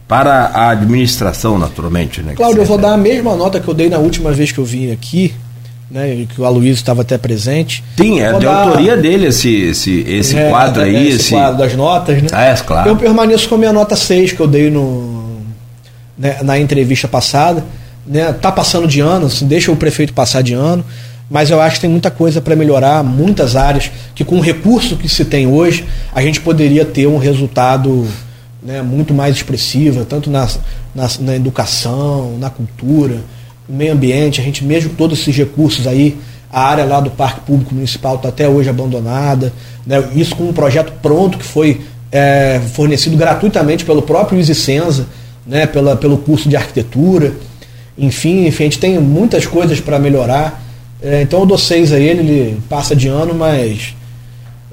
Para a administração, naturalmente. Né, Cláudio, eu vou dar a mesma nota que eu dei na última vez que eu vim aqui, né, que o Aloysio estava até presente. Sim, é de dar... autoria dele esse, esse, esse é, quadro aí. Esse, esse, quadro das notas, né? Ah, é, claro. Eu permaneço com a minha nota 6 que eu dei no, né, na entrevista passada. Né, tá passando de ano, assim, deixa o prefeito passar de ano, mas eu acho que tem muita coisa para melhorar, muitas áreas, que com o recurso que se tem hoje, a gente poderia ter um resultado né, muito mais expressiva, tanto na, na, na, educação, na cultura, no meio ambiente, a gente mesmo todos esses recursos aí, a área lá do Parque Público Municipal está até hoje abandonada, né, isso com um projeto pronto que foi é, fornecido gratuitamente pelo próprio Isicenza, né, pela, pelo curso de arquitetura, enfim, enfim, a gente tem muitas coisas para melhorar, é, então eu dou seis a ele, ele passa de ano, mas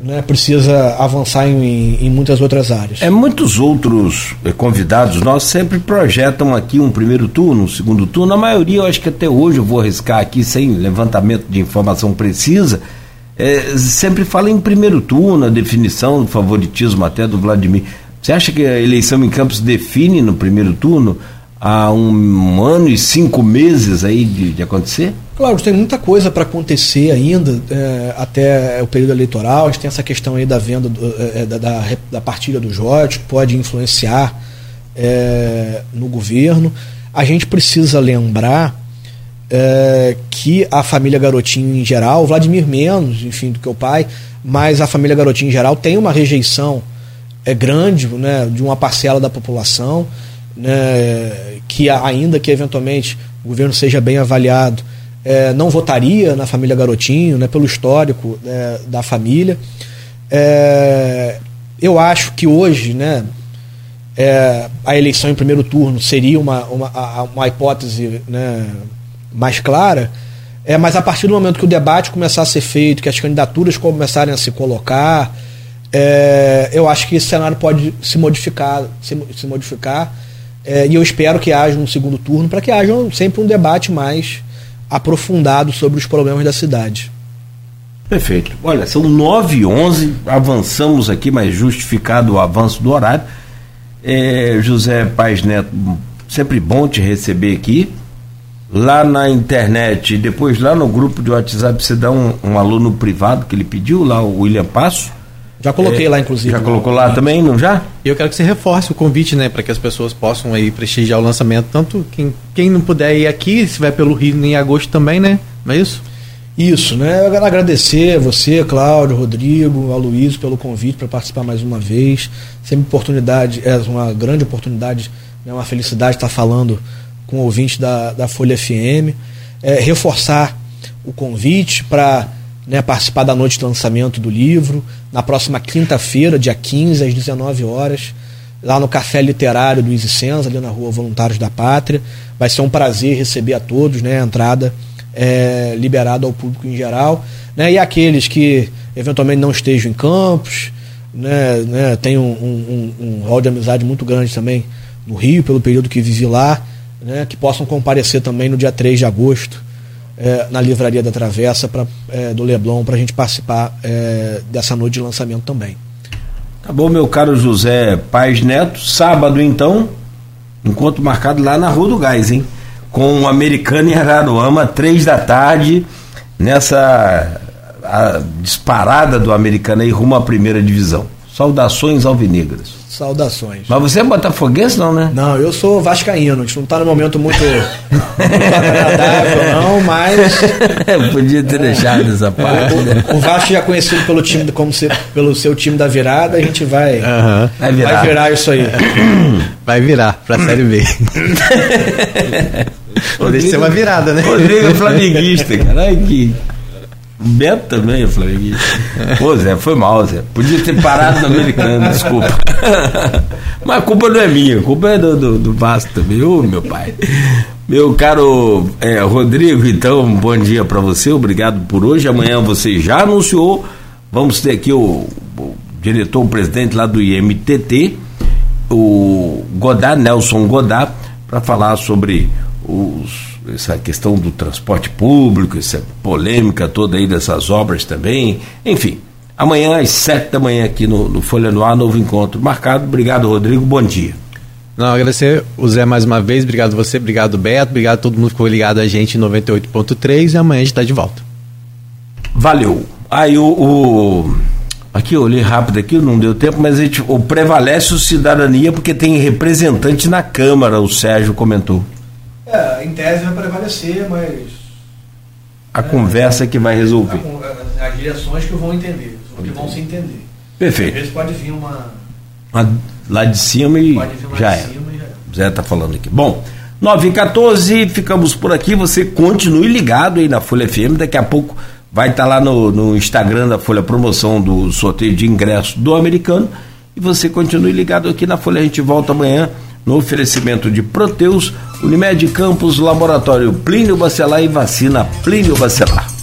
né, precisa avançar em, em, muitas outras áreas. É, muitos outros eh, convidados nossos sempre projetam aqui um primeiro turno, um segundo turno. A maioria, eu acho que até hoje eu vou arriscar aqui sem levantamento de informação precisa. É, sempre fala em primeiro turno, a definição do favoritismo até do Vladimir. Você acha que a eleição em Campos define no primeiro turno há um ano e cinco meses aí de, de acontecer? Claro, tem muita coisa para acontecer ainda é, até o período eleitoral. A gente tem essa questão aí da venda, do, é, é da, da, da, partilha do Jorge, que pode influenciar é, no governo. A gente precisa lembrar é, que a família Garotinho em geral, Vladimir menos, enfim, do que o pai, mas a família Garotinho em geral tem uma rejeição é grande né, de uma parcela da população, né, que ainda que eventualmente o governo seja bem avaliado, é, não votaria na família Garotinho, né, pelo histórico é, da família. É, eu acho que hoje, né, é, a eleição em primeiro turno seria uma, uma, uma hipótese né, mais clara, é, mas a partir do momento que o debate começar a ser feito, que as candidaturas começarem a se colocar, é, eu acho que esse cenário pode se modificar, se, se modificar é, e eu espero que haja um segundo turno para que haja sempre um debate mais aprofundado sobre os problemas da cidade. Perfeito. Olha, são 9 e 11 avançamos aqui, mas justificado o avanço do horário. É, José Paz Neto, sempre bom te receber aqui. Lá na internet, depois lá no grupo de WhatsApp, você dá um, um aluno privado que ele pediu, lá o William Passo. Já coloquei É, lá, inclusive. Já né? colocou lá também, não já? E eu quero que você reforce o convite, né, para que as pessoas possam aí prestigiar o lançamento. Tanto quem, quem não puder ir aqui, se vai pelo Rio em agosto também, né? Não é isso? Isso, né? Eu quero agradecer a você, Cláudio, Rodrigo, ao Luiz pelo convite para participar mais uma vez. Sempre oportunidade, é uma grande oportunidade, é uma felicidade estar falando com o ouvinte da, da Folha FM. É, reforçar o convite para né, participar da noite de lançamento do livro, na próxima quinta-feira, dia 15, às 19 horas, lá no Café Literário do Isicenza, ali na rua Voluntários da Pátria. Vai ser um prazer receber a todos, né? A entrada é, liberada ao público em geral. Né, e aqueles que eventualmente não estejam em campos, né, né, tem um, um, um, um rol de amizade muito grande também no Rio, pelo período que vivi lá, né, que possam comparecer também no dia 3 de agosto é, na Livraria da Travessa pra, é, do Leblon para a gente participar é, dessa noite de lançamento também. Tá bom, meu caro José Paz Neto. Sábado, então, encontro marcado lá na Rua do Gás, hein? Com o americano em Araruama, três da tarde, nessa disparada do americano aí rumo à primeira divisão. Saudações alvinegras. Saudações. Mas você é botafoguense, não, né? Não, eu sou vascaíno, a gente não está no momento muito, muito agradável, não, mas Podia ter deixado essa parte, né? o, o Vasco já é conhecido pelo time como se, pelo seu time da virada, a gente vai, Aham. Vai virar. vai virar isso aí. Vai virar pra Série B. Não deixa de ser uma virada, né? Rodrigo é flamenguista, cara. Ai, que. Beto também é flamenguista. Pô, Zé, foi mal, Zé. Podia ter parado no americano, desculpa. Mas a culpa não é minha, a culpa é do, do, do Vasco também, ô meu pai. Meu caro é, Rodrigo, então, bom dia para você, obrigado por hoje. Amanhã você já anunciou, vamos ter aqui o, o diretor, o presidente lá do IMTT, o Godard, Nelson Godard, para falar sobre os, essa questão do transporte público, essa polêmica toda aí dessas obras também. Enfim, amanhã às sete da manhã aqui no, no Folha no Ar, novo encontro marcado. Obrigado, Rodrigo. Bom dia. Não, agradecer o Zé mais uma vez, obrigado você, obrigado Beto, obrigado a todo mundo que ficou ligado a gente em 98.3 e amanhã a gente está de volta. Valeu. Aí o, o- Aqui eu olhei rápido aqui, não deu tempo, mas a gente, o prevalece o cidadania porque tem representante na Câmara, o Sérgio comentou. É, em tese vai prevalecer, mas A conversa que vai resolver. as direções que vão entender, que vão se entender. Às Perfeito. vezes pode vir uma. Lá- Lá de cima e uma já de é. cima e já é. O Zé tá falando aqui. Bom, 9 e 14 ficamos por aqui. Você continue ligado aí na Folha FM. Daqui a pouco vai estar lá no, no Instagram da Folha promoção do sorteio de ingresso do americano. E você continue ligado aqui na Folha. A gente volta amanhã no oferecimento de Proteus, Unimed Campos, Laboratório Plínio Bacelar e Vacina Plínio Bacelar.